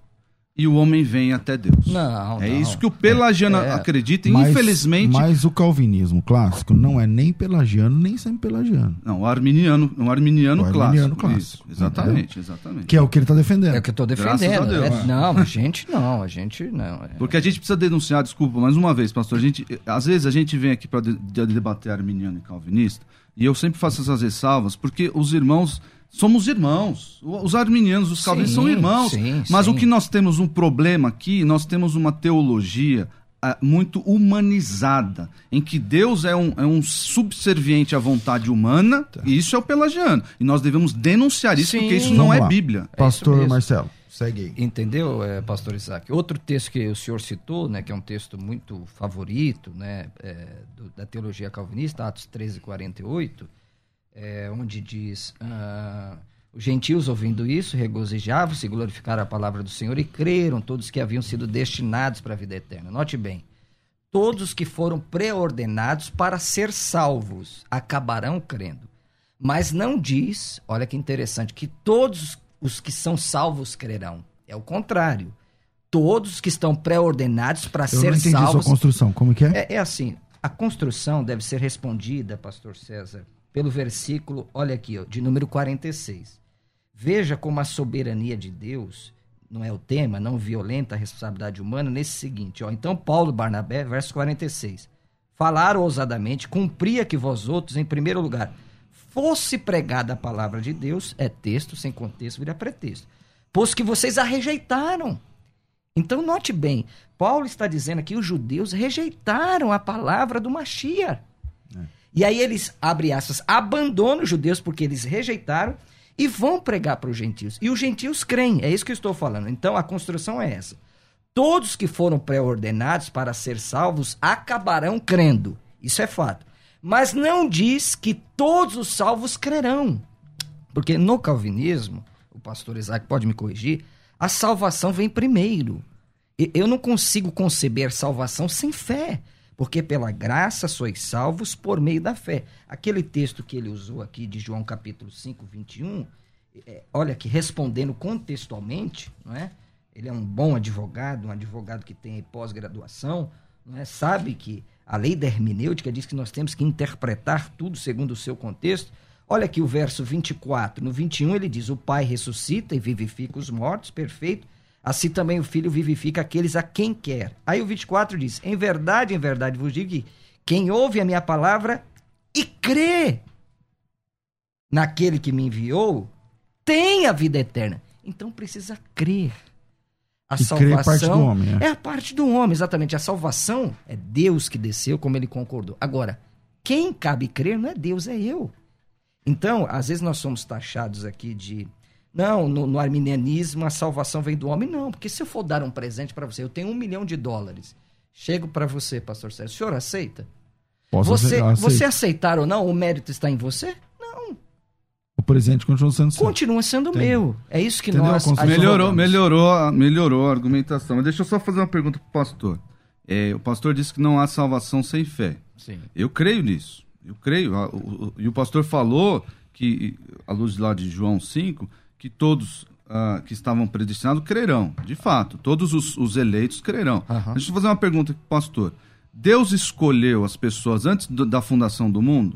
e o homem vem até Deus. Não, é não. isso que o pelagiano É, é. acredita, e Mas- infelizmente. Mas o calvinismo clássico não é nem pelagiano, nem semi-pelagiano. Não, o arminiano, o arminiano, O arminiano clássico. clássico, Isso, exatamente, exatamente. Que é o que ele está defendendo. É o que eu estou defendendo. a Deus. É- não, a gente não, a gente não. É. Porque a gente precisa denunciar, desculpa, mais uma vez, pastor. A gente, às vezes a gente vem aqui para debater arminiano e calvinista, e eu sempre faço essas ressalvas, porque os irmãos. Somos irmãos. Os arminianos, os calvinistas são irmãos. sim, mas sim. o que nós temos um problema aqui, nós temos uma teologia ah, muito humanizada, em que Deus é um, é um subserviente à vontade humana, e isso é o pelagiano. E nós devemos denunciar isso, Sim. porque isso Vamos não é lá. Bíblia. Pastor mesmo. Marcelo, segue aí. Entendeu, eh, pastor Isaac? Outro texto que o senhor citou, né, que é um texto muito favorito né, eh, do- da teologia calvinista, Atos 13, 48, é, onde diz: ah, Os gentios, ouvindo isso, regozijavam-se, glorificaram a palavra do Senhor e creram, todos que haviam sido destinados para a vida eterna. Note bem: todos que foram preordenados para ser salvos acabarão crendo. Mas não diz, olha que interessante, que todos os que são salvos crerão. É o contrário. Todos que estão pré-ordenados para ser não entendi sua salvos. construção. Como que é? É, é assim, a construção deve ser respondida, pastor César, pelo versículo, olha aqui, ó, de número 46. Veja como a soberania de Deus, não é o tema, não violenta a responsabilidade humana, nesse seguinte, ó. Então Paulo Barnabé, verso 46. Falaram ousadamente, cumpria que vós outros, em primeiro lugar, fosse pregada a palavra de Deus, é texto, sem contexto, vira pretexto. Pois que vocês a rejeitaram. Então, note bem, Paulo está dizendo aqui os judeus rejeitaram a palavra do Mashiach. E aí eles, abre aspas, abandonam os judeus porque eles rejeitaram e vão pregar para os gentios. E os gentios creem, é isso que eu estou falando. Então, a construção é essa. Todos que foram pré-ordenados para ser salvos acabarão crendo. Isso é fato. Mas não diz que todos os salvos crerão. Porque no calvinismo, o pastor Isaac pode me corrigir, a salvação vem primeiro. Eu não consigo conceber salvação sem fé. Porque pela graça sois salvos por meio da fé. Aquele texto que ele usou aqui de João capítulo 5, 21, é, olha que respondendo contextualmente, não é? Ele é um bom advogado, um advogado que tem pós-graduação, não é? Sabe que a lei da hermenêutica diz que nós temos que interpretar tudo segundo o seu contexto. Olha aqui o verso 24. No 21 ele diz: O Pai ressuscita e vivifica os mortos, perfeito. Assim também o Filho vivifica aqueles a quem quer. Aí o 24 diz: Em verdade, em verdade vos digo que quem ouve a minha palavra e crê naquele que me enviou tem a vida eterna. Então precisa crer. A E crer é parte do homem, é. é a parte do homem, exatamente. A salvação é Deus que desceu, como ele concordou. Agora, quem cabe crer não é Deus, é eu. Então, às vezes nós somos taxados aqui de. Não, no, no arminianismo a salvação vem do homem. Não, porque se eu for dar um presente para você, eu tenho um milhão de dólares. Chego para você, pastor Sérgio, o senhor aceita? Posso Você, aceitar? você aceitar ou não, o mérito está em você? Não. O presente continua sendo seu. Continua sendo meu. É isso que Entendeu? nós Melhorou, melhorou, a- melhorou a argumentação. Mas deixa eu só fazer uma pergunta pro pastor. É, o pastor disse que não há salvação sem fé. Sim. Eu creio nisso. Eu creio. E o pastor falou que, à luz lá de João 5, que todos ah, que estavam predestinados crerão. De fato, todos os, os eleitos crerão. Aham. Deixa eu fazer uma pergunta pro pastor. Deus escolheu as pessoas antes do- da fundação do mundo?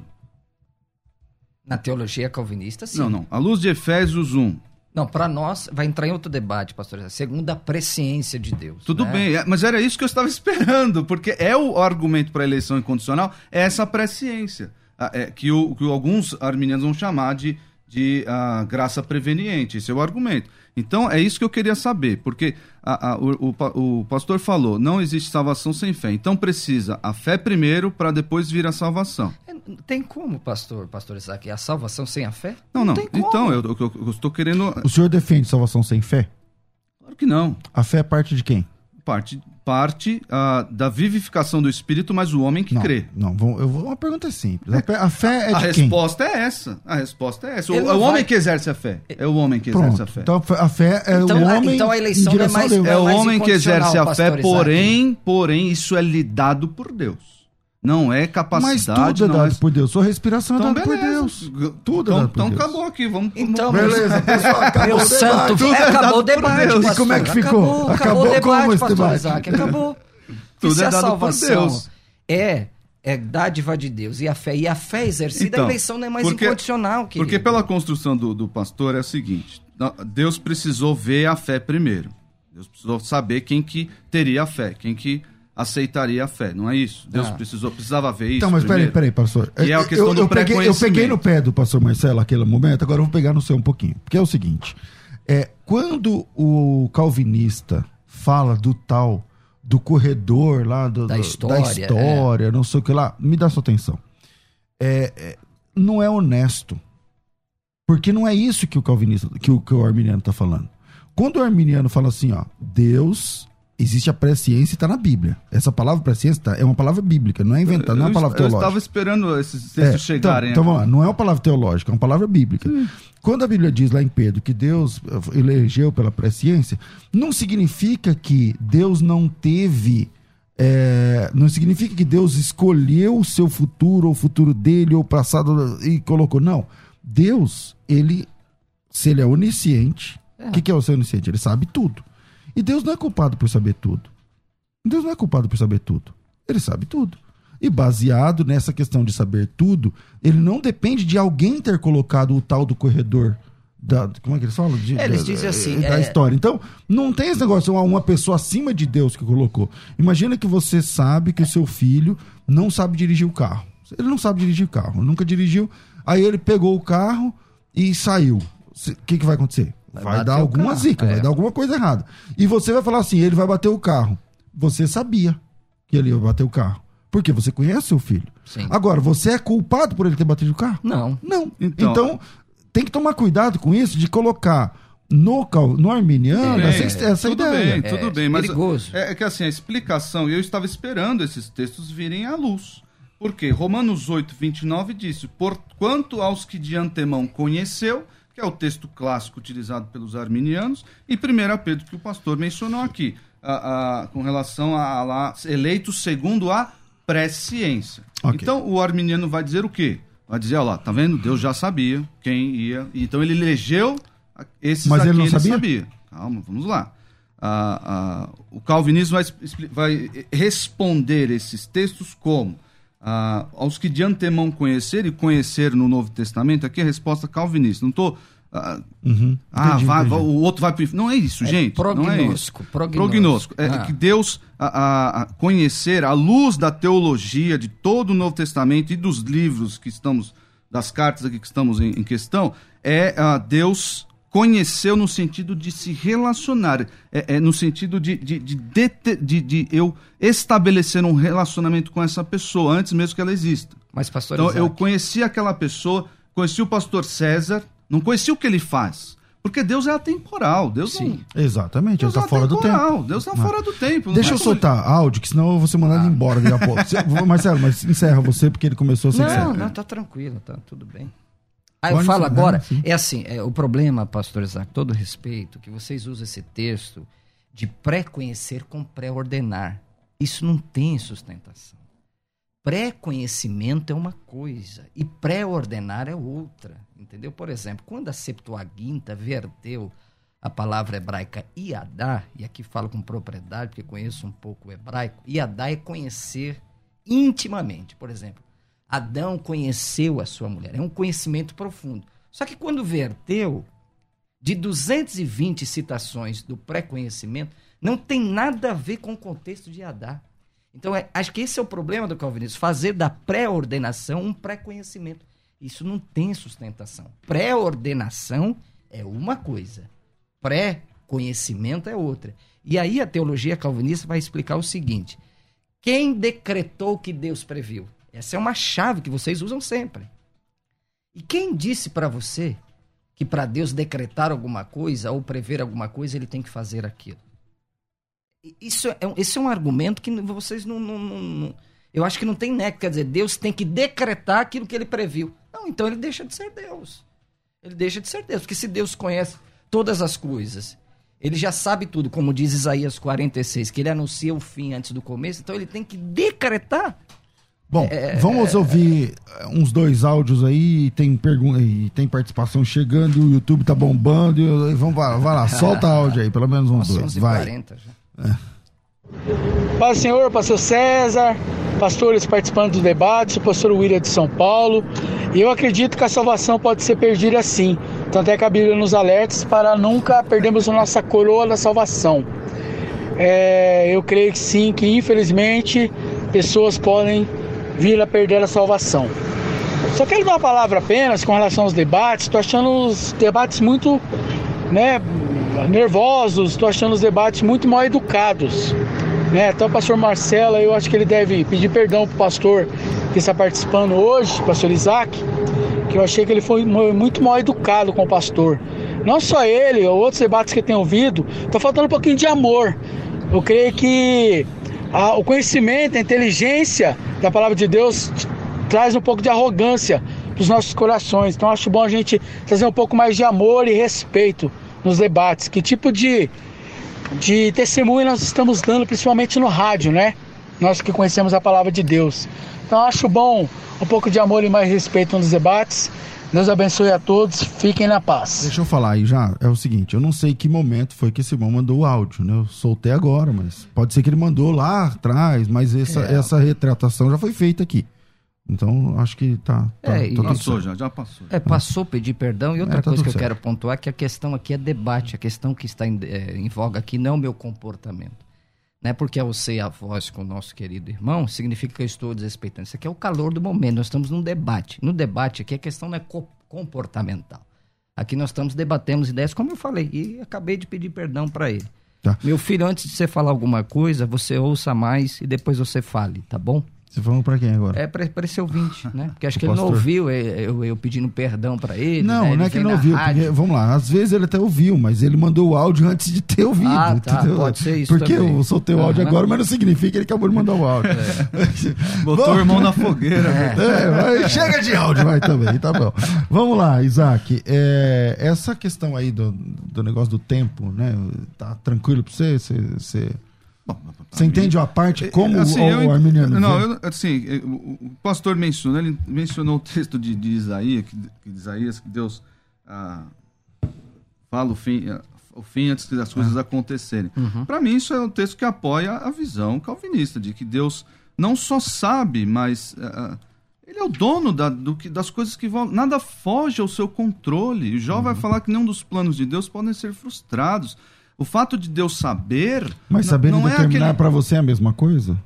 Na teologia calvinista, sim. Não, não. À luz de Efésios 1. Não, para nós, vai entrar em outro debate, pastor. Segundo a presciência de Deus. Tudo né? bem, é, mas era isso que eu estava esperando, porque é o argumento para a eleição incondicional, é essa presciência, ah, é, que, o- que alguns arminianos vão chamar de, de ah, graça preveniente. Esse é o argumento. Então, é isso que eu queria saber, porque a, a, o, o, o, pastor falou, não existe salvação sem fé. Então, precisa a fé primeiro para depois vir a salvação. É, tem como, pastor, pastor Isaac, a salvação sem a fé? Não, não. não. Então, eu, eu, eu, estou querendo... O senhor defende salvação sem fé? Claro que não. A fé é parte de quem? Parte parte uh, da vivificação do espírito, mas o homem que não, crê. Não, vou, eu vou, uma pergunta simples. A, a fé é de a quem? resposta é essa. A resposta é essa. O, é o vai... homem que exerce a fé. É o homem que Pronto, exerce a fé. Então a fé é então, o homem. Então a eleição não é mais, é, é o homem que exerce a fé, porém, porém isso é lidado por Deus. Não é capacidade. Mas tudo é dado é... por Deus. Sua respiração então, é dada por Deus. Tudo então, é dado por então Deus. acabou aqui. Vamos. Então, beleza, pessoal. Acabou meu o santo, debate. é, acabou o debate. E como é que ficou? Acabou, acabou, acabou o debate, como esse pastor debate? Isaac, acabou. Tudo é a dado salvação por Deus. é é dádiva de Deus e a fé e a fé exercida, então, a eleição não é mais porque, incondicional. Querido. Porque pela construção do, do pastor é o seguinte: Deus precisou ver a fé primeiro. Deus precisou saber quem que teria a fé, quem que aceitaria a fé, não é isso? Deus Ah. precisou, precisava ver isso. Então, mas peraí, primeiro. peraí, pastor. Que é a questão eu, do eu, peguei, eu peguei no pé do pastor Marcelo naquele momento, agora eu vou pegar no seu um pouquinho. Porque é o seguinte: é, quando o calvinista fala do tal do corredor lá do, Da história, da história, não sei o que lá, me dá sua atenção. É, é, não é honesto. Porque não é isso que o calvinista, que o, que o arminiano está falando. Quando o arminiano fala assim, ó, Deus, existe a presciência e está na Bíblia. Essa palavra presciência tá- é uma palavra bíblica, não é inventada, não é uma palavra eu, teológica. Eu estava esperando esses É, textos chegarem. Então, então vamos lá, não é uma palavra teológica, é uma palavra bíblica. Quando a Bíblia diz lá em Pedro que Deus elegeu pela presciência, não significa que Deus não teve. eh, não significa que Deus escolheu o seu futuro, ou o futuro dele, ou o passado e colocou. Não. Deus, ele, se ele é onisciente, o que, que é o ser onisciente? Ele sabe tudo. E Deus não é culpado por saber tudo. Deus não é culpado por saber tudo. Ele sabe tudo. E baseado nessa questão de saber tudo, ele não depende de alguém ter colocado o tal do corredor. Da, como é que eles falam? De- É, eles da- dizem assim, Da é- história. Então, não tem esse negócio, uma, uma pessoa acima de Deus que colocou. Imagina que você sabe que o seu filho não sabe dirigir o carro. Ele não sabe dirigir o carro, nunca dirigiu. Aí ele pegou o carro e saiu. O que, que vai acontecer? Vai dar alguma carro, zica, é. vai dar alguma coisa errada. E você vai falar assim: ele vai bater o carro. Você sabia que ele ia bater o carro. Porque você conhece seu filho. Sim. Agora, você é culpado por ele ter batido o carro? Não. Não. Então- Então, tem que tomar cuidado com isso de colocar no, no arminiano Bem, essa, essa tudo ideia. bem, tudo É, bem, mas perigoso. é, é que assim, a explicação, eu estava esperando esses textos virem à luz. Porque Romanos 8, 29 disse, porquanto aos que de antemão conheceu, que é o texto clássico utilizado pelos arminianos, e 1 Pedro, que o pastor mencionou aqui, a- a- com relação a, lá, eleitos segundo a presciência. Ok. Então, o arminiano vai dizer o quê? Vai dizer, olha lá, tá vendo? Deus já sabia quem ia. Então ele elegeu esses Mas aqui, ele não sabia? sabia. Calma, vamos lá. Ah, ah, o calvinismo vai, vai responder esses textos como? Ah, aos que de antemão conhecer e conhecer no Novo Testamento, aqui é a resposta calvinista. Não estou. ah, Uhum. ah, Entendi, vai- entendi. o outro vai. Não é isso, gente. não é prognóstico, prognóstico. Prognóstico. É Ah. que Deus a, a- a conhecer à luz da teologia de todo o Novo Testamento e dos livros que estamos, das cartas aqui que estamos em, em questão, é ah, Deus conheceu no sentido de se relacionar, é, é no sentido de, de, de, de- de eu estabelecer um relacionamento com essa pessoa antes mesmo que ela exista. Mas, pastor Então, Isaac, eu conheci aquela pessoa, conheci o pastor César, não conheci o que ele faz. Porque Deus é atemporal. Deus Sim. Exatamente, ele Deus está fora do tempo. Deus está Ah. fora do tempo. não Deixa eu como- soltar áudio, que senão eu vou ser mandado embora daqui a pouco. Marcelo, mas encerra você, porque ele começou assim. Não, não, tá tranquilo, tá tudo bem. Aí eu Pode falo agora, sim. é assim, é, o problema, pastor Isaac, todo respeito, que vocês usam esse texto de pré-conhecer com pré-ordenar. Isso não tem sustentação. Pré-conhecimento é uma coisa e pré-ordenar é outra, entendeu? Por exemplo, quando a Septuaginta verteu a palavra hebraica Iadá, e aqui falo com propriedade, porque conheço um pouco o hebraico, Iadá é conhecer intimamente. Por exemplo, Adão conheceu a sua mulher. É um conhecimento profundo. Só que quando verteu, de 220 citações do pré-conhecimento, não tem nada a ver com o contexto de Adá. Então, é- acho que esse é o problema do calvinismo, fazer da pré-ordenação um pré-conhecimento. Isso não tem sustentação. Pré-ordenação é uma coisa, pré-conhecimento é outra. E aí a teologia calvinista vai explicar o seguinte: quem decretou que Deus previu? Essa é uma chave que vocês usam sempre. E quem disse para você que para Deus decretar alguma coisa ou prever alguma coisa, ele tem que fazer aquilo? Isso é, esse é um argumento que vocês não, não, não, não eu acho que não tem nexo. Quer dizer, Deus tem que decretar aquilo que ele previu. Não, então ele deixa de ser Deus. Ele deixa de ser Deus. Porque se Deus conhece todas as coisas, ele já sabe tudo, como diz Isaías 46, que ele anuncia o fim antes do começo, então ele tem que decretar. Bom, é, vamos é, ouvir é, uns dois áudios aí, tem pergunta e tem participação chegando, o YouTube tá bombando, e, vamos vai, vai lá, solta áudio aí, pelo menos uns Nossa, dois, vai. 40 já. É. Paz Senhor, pastor César, pastores participando do debate, o pastor William de São Paulo. E eu acredito que a salvação pode ser perdida sim. Tanto é que a Bíblia nos alerta para nunca perdermos a nossa coroa da salvação. É, eu creio que sim, que infelizmente pessoas podem vir a perder a salvação. Só quero dar uma palavra apenas com relação aos debates. Estou achando os debates muito né, nervosos, estou achando os debates muito mal educados. Né? Então o pastor Marcelo, eu acho que ele deve pedir perdão para o pastor que está participando hoje, pastor Isaac, que eu achei que ele foi muito mal educado com o pastor. Não só ele, outros debates que eu tenho ouvido, está faltando um pouquinho de amor. Eu creio que a, o conhecimento, a inteligência da palavra de Deus traz um pouco de arrogância para os nossos corações. Então acho bom a gente trazer um pouco mais de amor e respeito nos debates. Que tipo de, de testemunho nós estamos dando, principalmente no rádio, né? Nós que conhecemos a palavra de Deus. Então acho bom um pouco de amor e mais respeito nos debates. Deus abençoe a todos, fiquem na paz. Deixa eu falar aí já, é o seguinte, eu não sei que momento foi que esse irmão mandou o áudio, né? Eu soltei agora, mas pode ser que ele mandou lá atrás, mas essa, é. essa retratação já foi feita aqui. Então, acho que tá. tá é, tá passou já, já passou. É, passou pedir perdão. E outra é, tá coisa que certo. eu quero pontuar é que a questão aqui é debate. A questão que está em, é, em voga aqui não é o meu comportamento. Não é porque eu sei a voz com o nosso querido irmão, significa que eu estou desrespeitando. Isso aqui é o calor do momento. Nós estamos num debate. No debate aqui a questão não é co comportamental. Aqui nós estamos debatemos ideias, como eu falei, e acabei de pedir perdão para ele. Tá. Meu filho, antes de você falar alguma coisa, você ouça mais e depois você fale, tá bom? Você falando para quem agora? É para esse ouvinte, né? Porque acho que ele não ouviu eu, eu pedindo perdão para ele. Não, né? não é que ele não ouviu. Porque, vamos lá, às vezes ele até ouviu, mas ele mandou o áudio antes de ter ouvido. Ah, tá, entendeu? pode ser isso Porque também. eu soltei o áudio uhum. agora, mas não significa que ele acabou de mandar o áudio. É. Botou o irmão na fogueira. É. É, vai, chega de áudio, vai também, tá bom. Vamos lá, Isaac. É, essa questão aí do, do negócio do tempo, né? Tá tranquilo para você? Você... você você entende a parte é, como assim, o, o arminiano Não, eu, assim, o, pastor mencionou, ele mencionou o texto de, de Isaías, que, que Isaías, que Deus ah, fala o fim, ah, o fim antes das coisas ah. acontecerem. Uhum. Para mim, isso é um texto que apoia a visão calvinista, de que Deus não só sabe, mas uh, ele é o dono da, do que, das coisas que vão. Nada foge ao seu controle. O Jó uhum. vai falar que nenhum dos planos de Deus podem ser frustrados. O fato de Deus saber. Mas saber não, não determinar é aquele... para você é a mesma coisa?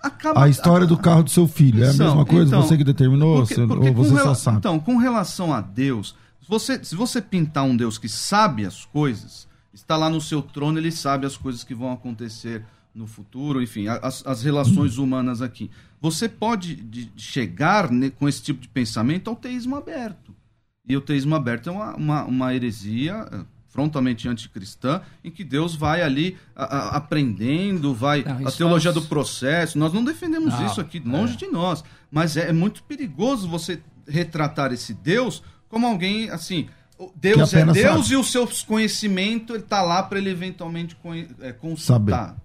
Acaba... A história do carro do seu filho é a mesma coisa? Então, você que determinou? Porque, porque ou você rela... só sabe? Então, com relação a Deus, se você, se você pintar um Deus que sabe as coisas, está lá no seu trono, ele sabe as coisas que vão acontecer no futuro, enfim, as, as relações humanas aqui. Você pode de, chegar ne, com esse tipo de pensamento ao teísmo aberto. E o teísmo aberto é uma, uma, uma heresia frontalmente anticristã, em que Deus vai ali a, a, aprendendo, vai não, a teologia nós... do processo. Nós não defendemos não, isso aqui, longe é. de nós. Mas é, é, muito perigoso você retratar esse Deus como alguém assim. Deus é Deus sabe. e o seu conhecimento está lá para ele eventualmente é, consultar. Saber.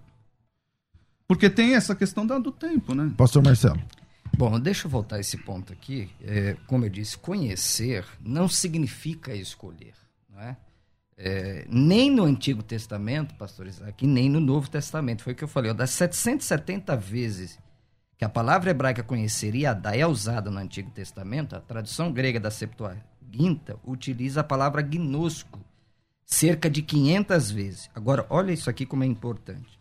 Porque tem essa questão do tempo, né? Pastor Marcelo. Bom, deixa eu voltar a esse ponto aqui. É, como eu disse, conhecer não significa escolher. Não é? É, nem no Antigo Testamento, pastor Isaac, nem no Novo Testamento. Foi o que eu falei. Ó, das 770 vezes que a palavra hebraica conheceria Adá é usada no Antigo Testamento, a tradução grega da Septuaginta utiliza a palavra gnosco cerca de 500 vezes. Agora, olha isso aqui como é importante.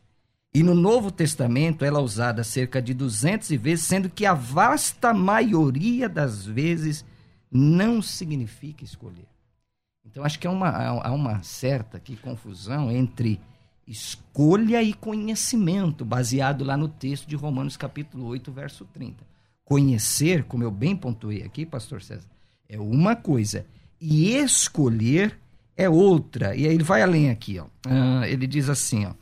E no Novo Testamento ela é usada cerca de 200 vezes, sendo que a vasta maioria das vezes não significa escolher. Então acho que há uma, há uma certa aqui, confusão entre escolha e conhecimento, baseado lá no texto de Romanos capítulo 8, verso 30. Conhecer, como eu bem pontuei aqui, pastor César, é uma coisa, e escolher é outra. E aí ele vai além aqui, ó. Ah, ele diz assim, ó.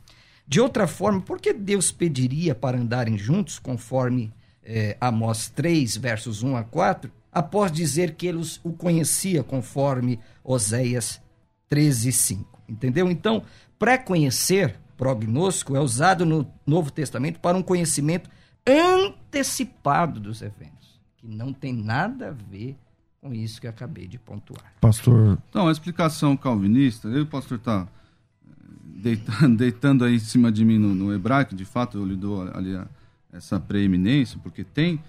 De outra forma, por que Deus pediria para andarem juntos, conforme é, Amós 3, versos 1 a 4, após dizer que ele o conhecia, conforme Oséias 13, 5? Entendeu? Então, pré-conhecer, prognóstico, é usado no Novo Testamento para um conhecimento antecipado dos eventos, que não tem nada a ver com isso que eu acabei de pontuar. Pastor. Então, a explicação calvinista, eu, pastor, está deitando, deitando aí em cima de mim no, no hebraico, de fato eu lhe dou ali a, essa preeminência, porque tem.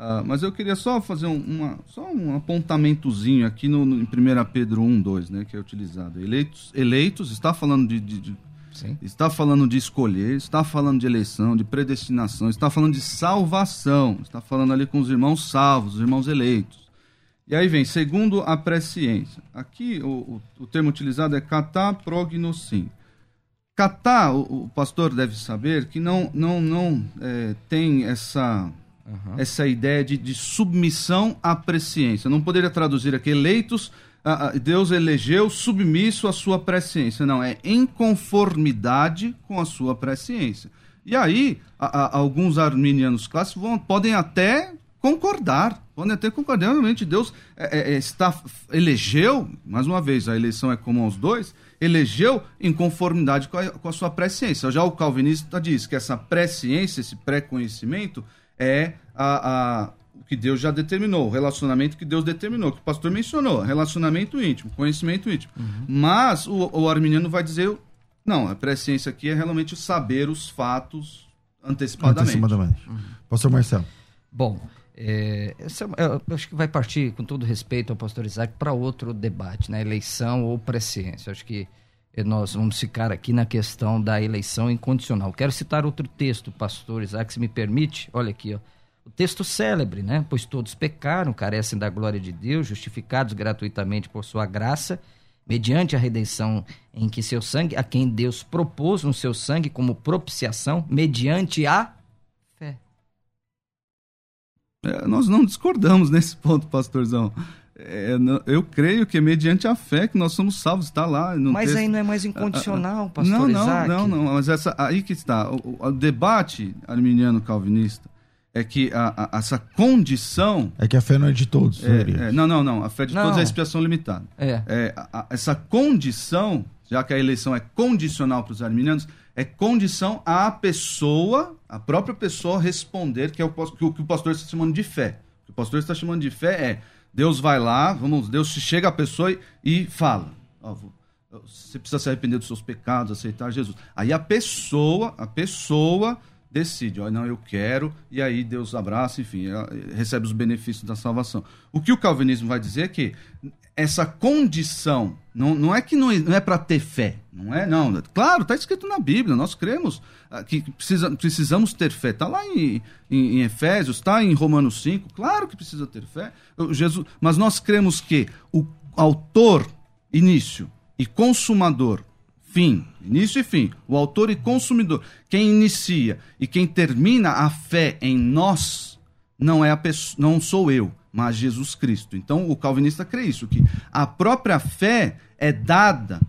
Uh, mas eu queria só fazer um, uma, só um apontamentozinho aqui no, no, em 1 Pedro 1, 2, né, que é utilizado. Eleitos, eleitos está falando de, de, de está falando de escolher, está falando de eleição, de predestinação, está falando de salvação, está falando ali com os irmãos salvos, os irmãos eleitos. E aí vem, segundo a presciência. Aqui o, o, o termo utilizado é. Catar, o, o, pastor deve saber que não, não, não é, tem essa, uhum. essa ideia de, de, submissão à presciência. Não poderia traduzir aqui eleitos, Deus elegeu submisso à sua presciência. Não, é em conformidade com a sua presciência. E aí, a, a, alguns arminianos clássicos vão, podem até concordar, podem até concordar. Realmente, Deus é, é, é, está, elegeu, mais uma vez, a eleição é comum aos dois, elegeu em conformidade com a, com a sua presciência. Já o calvinista diz que essa presciência, esse pré-conhecimento, é a, a, o que Deus já determinou, o relacionamento que Deus determinou, que o pastor mencionou, relacionamento íntimo, conhecimento íntimo. Uhum. Mas o, o arminiano vai dizer, não, a presciência aqui é realmente saber os fatos antecipadamente. antecipadamente. Uhum. Pastor Marcelo. Bom, é, é, eu acho que vai partir, com todo respeito ao pastor Isaac, para outro debate, né? eleição ou presciência. Acho que nós vamos ficar aqui na questão da eleição incondicional. Quero citar outro texto, pastor Isaac, se me permite. Olha aqui, ó. o texto célebre, né? Pois todos pecaram, carecem da glória de Deus, justificados gratuitamente por sua graça, mediante a redenção em que seu sangue, a quem Deus propôs no seu sangue como propiciação, mediante a é, nós não discordamos nesse ponto, pastorzão. É, eu creio que é mediante a fé que nós somos salvos, está lá. mas texto. aí não é mais incondicional, pastor Não, não, Isaac. não, não, mas essa, aí que está. O, o debate arminiano-calvinista é que a, a, essa condição... É que a fé não é de todos. É, é, não, não, não. A fé de não. todos é a expiação limitada. É. é a, essa condição, já que a eleição é condicional para os arminianos, é condição à pessoa, a própria pessoa responder, que é o que o, que o pastor está chamando de fé. O que o pastor está chamando de fé é Deus vai lá, vamos, Deus chega à pessoa e, fala. Ó, você precisa se arrepender dos seus pecados, aceitar Jesus. Aí a pessoa, a pessoa decide, ó, não, eu quero, e aí Deus abraça, enfim, recebe os benefícios da salvação. O que o calvinismo vai dizer é que essa condição não, não é que não é, não é para ter fé, não é? Não, claro, está escrito na Bíblia, nós cremos ah, que precisa, precisamos ter fé. Está lá em, em, em Efésios, está em Romanos 5, claro que precisa ter fé. Jesus, mas nós cremos que o autor, início, e consumador, fim, início e fim, o autor e consumidor, quem inicia e quem termina a fé em nós, não é a pessoa, não sou eu, mas Jesus Cristo. Então o calvinista crê isso, que a própria fé é dada,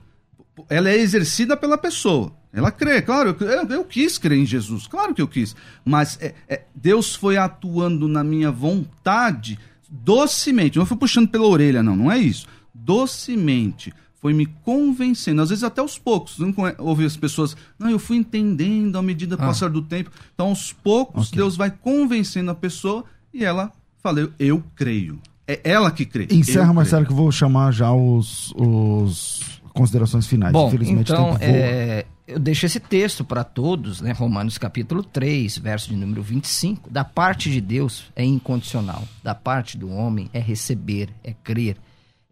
ela é exercida pela pessoa. Ela crê, claro, eu, eu quis crer em Jesus, claro que eu quis, mas é, é, Deus foi atuando na minha vontade docemente, não foi puxando pela orelha, não, não é isso. Docemente, foi me convencendo, às vezes até aos poucos. Não ouvi as pessoas, não, eu fui entendendo à medida do ah. passar do tempo. Então, aos poucos, okay. Deus vai convencendo a pessoa e ela fala, eu, eu creio. É ela que crê. Encerra, Marcelo, que eu vou chamar já os, os considerações finais. Bom, Infelizmente, então, é, eu deixo esse texto para todos, né? Romanos capítulo 3, verso de número 25. Da parte de Deus é incondicional, da parte do homem é receber, é crer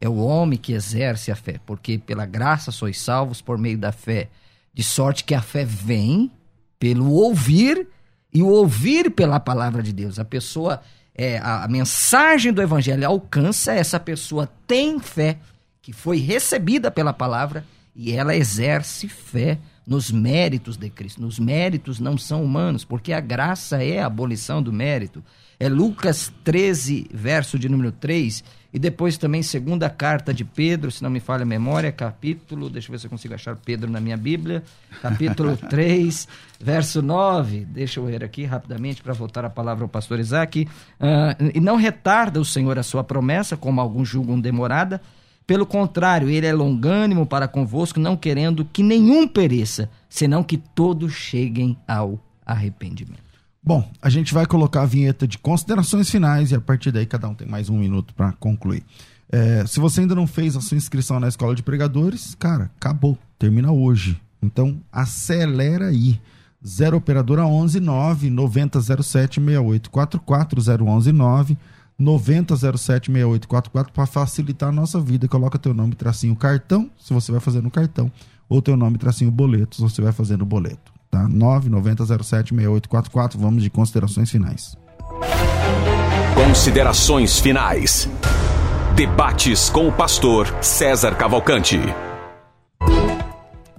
é o homem que exerce a fé, porque pela graça sois salvos por meio da fé, de sorte que a fé vem pelo ouvir e o ouvir pela palavra de Deus. A pessoa, é, a, mensagem do evangelho alcança, essa pessoa tem fé que foi recebida pela palavra e ela exerce fé nos méritos de Cristo. Nos méritos não são humanos, porque a graça é a abolição do mérito. É Lucas 13, verso de número 3, e depois também segunda carta de Pedro, se não me falha a memória, capítulo, deixa eu ver se eu consigo achar Pedro na minha Bíblia, capítulo 3, verso 9, deixa eu ver aqui rapidamente para voltar a palavra ao pastor Isaac, uh, e não retarda o Senhor a sua promessa, como alguns julgam demorada, pelo contrário, ele é longânimo para convosco, não querendo que nenhum pereça, senão que todos cheguem ao arrependimento. Bom, a gente vai colocar a vinheta de considerações finais e a partir daí cada um tem mais um minuto para concluir. É, se você ainda não fez a sua inscrição na escola de pregadores, cara, acabou, termina hoje. Então acelera aí. 0 operadora 11 9 9007 6844 011 9 90076844 para facilitar a nossa vida. Coloca teu nome, tracinho cartão, se você vai fazer no cartão, ou teu nome, tracinho boleto, se você vai fazer no boleto. Tá? 990076844. Vamos de considerações finais. Considerações finais. Debates com o pastor César Cavalcante.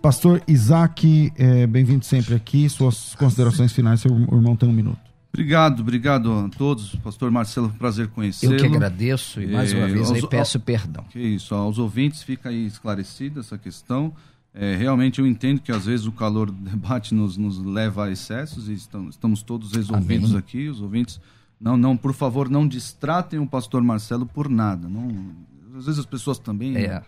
Pastor Isaac, é, bem-vindo sempre aqui. Suas considerações finais, seu irmão tem um minuto. Obrigado, obrigado a todos. Pastor Marcelo, prazer conhecê-lo. Eu que agradeço e mais uma vez aos, peço perdão. Que isso, aos ouvintes fica aí esclarecida essa questão. É, realmente eu entendo que às vezes o calor do debate nos, nos leva a excessos e estamos, estamos todos resolvidos Amém. aqui. Os ouvintes, não, não, por favor, não distratem o pastor Marcelo por nada. Não, às vezes as pessoas também é.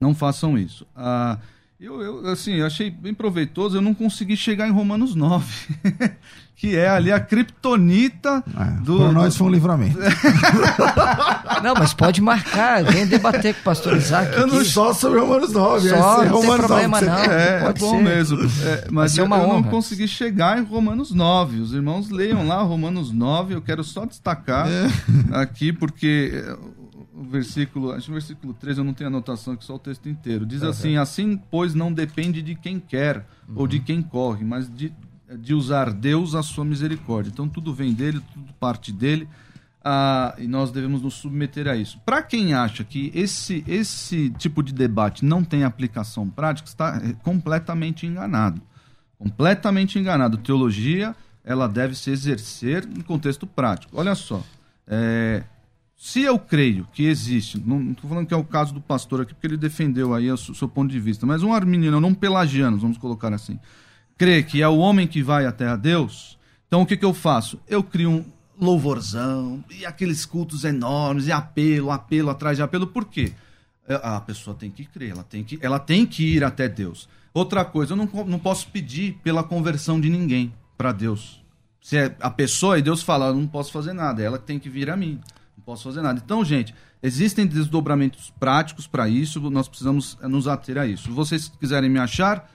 não façam isso. Ah, eu, eu, assim, achei bem proveitoso, eu não consegui chegar em Romanos 9, que é ali a criptonita é, do... Por nós foi um livramento. não, mas pode marcar, vem debater com o pastor Isaac. Eu não só sobre Romanos 9, só, é, não Romanos tem problema 9, não. É, é bom ser. mesmo. É, mas eu, eu não consegui chegar em Romanos 9. Os irmãos leiam lá Romanos 9, eu quero só destacar é. aqui, porque o versículo, acho que o versículo 13 eu não tenho anotação aqui, só o texto inteiro. Diz uhum. assim: Assim, pois, não depende de quem quer uhum. ou de quem corre, mas de, de usar Deus a sua misericórdia. Então, tudo vem dele, tudo parte dele, ah, e nós devemos nos submeter a isso. Para quem acha que esse, esse tipo de debate não tem aplicação prática, está é, completamente enganado. Completamente enganado. Teologia, ela deve se exercer em contexto prático. Olha só. É, se eu creio que existe, não estou falando que é o caso do pastor aqui, porque ele defendeu aí o seu ponto de vista, mas um arminiano, não pelagiano, vamos colocar assim, crê que é o homem que vai até a Deus, então o que, que eu faço? Eu crio um louvorzão, e aqueles cultos enormes, e apelo, apelo atrás de apelo, por quê? É, a pessoa tem que crer, ela tem que, ela tem que ir até Deus. Outra coisa, eu não, não posso pedir pela conversão de ninguém para Deus. Se é a pessoa e Deus fala, eu não posso fazer nada, ela tem que vir a mim posso fazer nada. Então, gente, existem desdobramentos práticos para isso, nós precisamos eh, nos ater a isso. Se vocês quiserem me achar,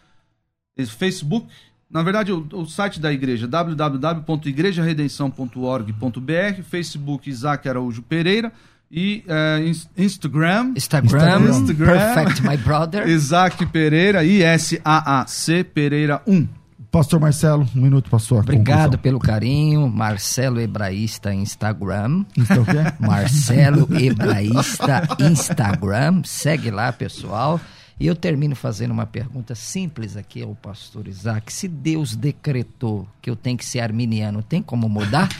Facebook, na verdade, o, o site da igreja, www.igrejaredenção.org.br, Facebook Isaac Araújo Pereira e uh, Instagram, Instagram. Instagram. Perfect, my brother. Isaac Pereira, I-S-A-A-C Pereira 1. Pastor Marcelo, um minuto para sua Obrigado conclusão. pelo carinho. Marcelo Hebraísta Instagram. Insta o quê? Marcelo Hebraísta Instagram. Segue lá, pessoal. E eu termino fazendo uma pergunta simples aqui ao pastor Isaac. Se Deus decretou que eu tenho que ser arminiano, tem como mudar?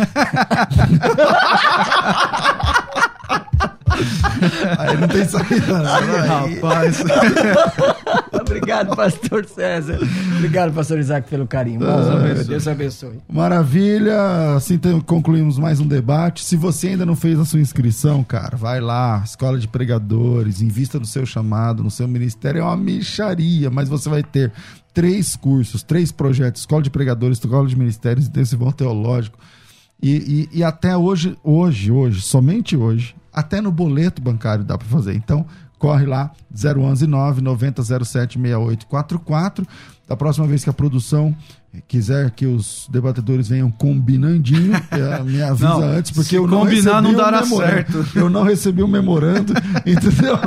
Aí não tem saída, não. Aí, rapaz. Obrigado, pastor César. Obrigado, pastor Isaac, pelo carinho. Deus, Deus abençoe. Maravilha. Assim concluímos mais um debate. Se você ainda não fez a sua inscrição, cara, vai lá, Escola de Pregadores, invista no seu chamado, no seu ministério. É uma micharia, mas você vai ter três cursos, três projetos: Escola de Pregadores, Escola de Ministérios, Intensivão Teológico. E, e, e, até hoje, hoje, hoje, somente hoje, até no boleto bancário dá para fazer. Então, corre lá, 011 9 9007 6844. Da próxima vez que a produção quiser que os debatedores venham combinandinho, é, me avisa Não, antes, porque eu não combinar, não dará memorando. certo. Eu não recebi o memorando, entendeu?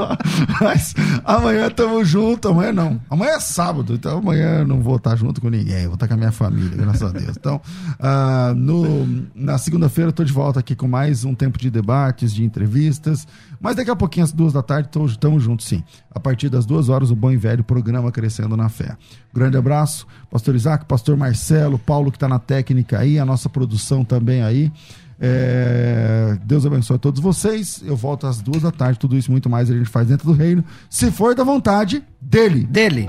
Mas amanhã tamo junto, amanhã não. Amanhã é sábado, então amanhã eu não vou estar junto com ninguém, vou estar com a minha família, graças a Deus. Então, ah, no, na segunda-feira eu tô de volta aqui com mais um tempo de debates, de entrevistas, mas daqui a pouquinho, às duas da tarde, estamos juntos sim. A partir das duas horas, o bom e velho programa Crescendo na Fé. Grande abraço, pastor Isaac, pastor Marcelo, Paulo que está na técnica aí, a nossa produção também aí. É, Deus abençoe a todos vocês. Eu volto às duas da tarde. Tudo isso muito mais a gente faz dentro do reino, se for da vontade dele. Dele.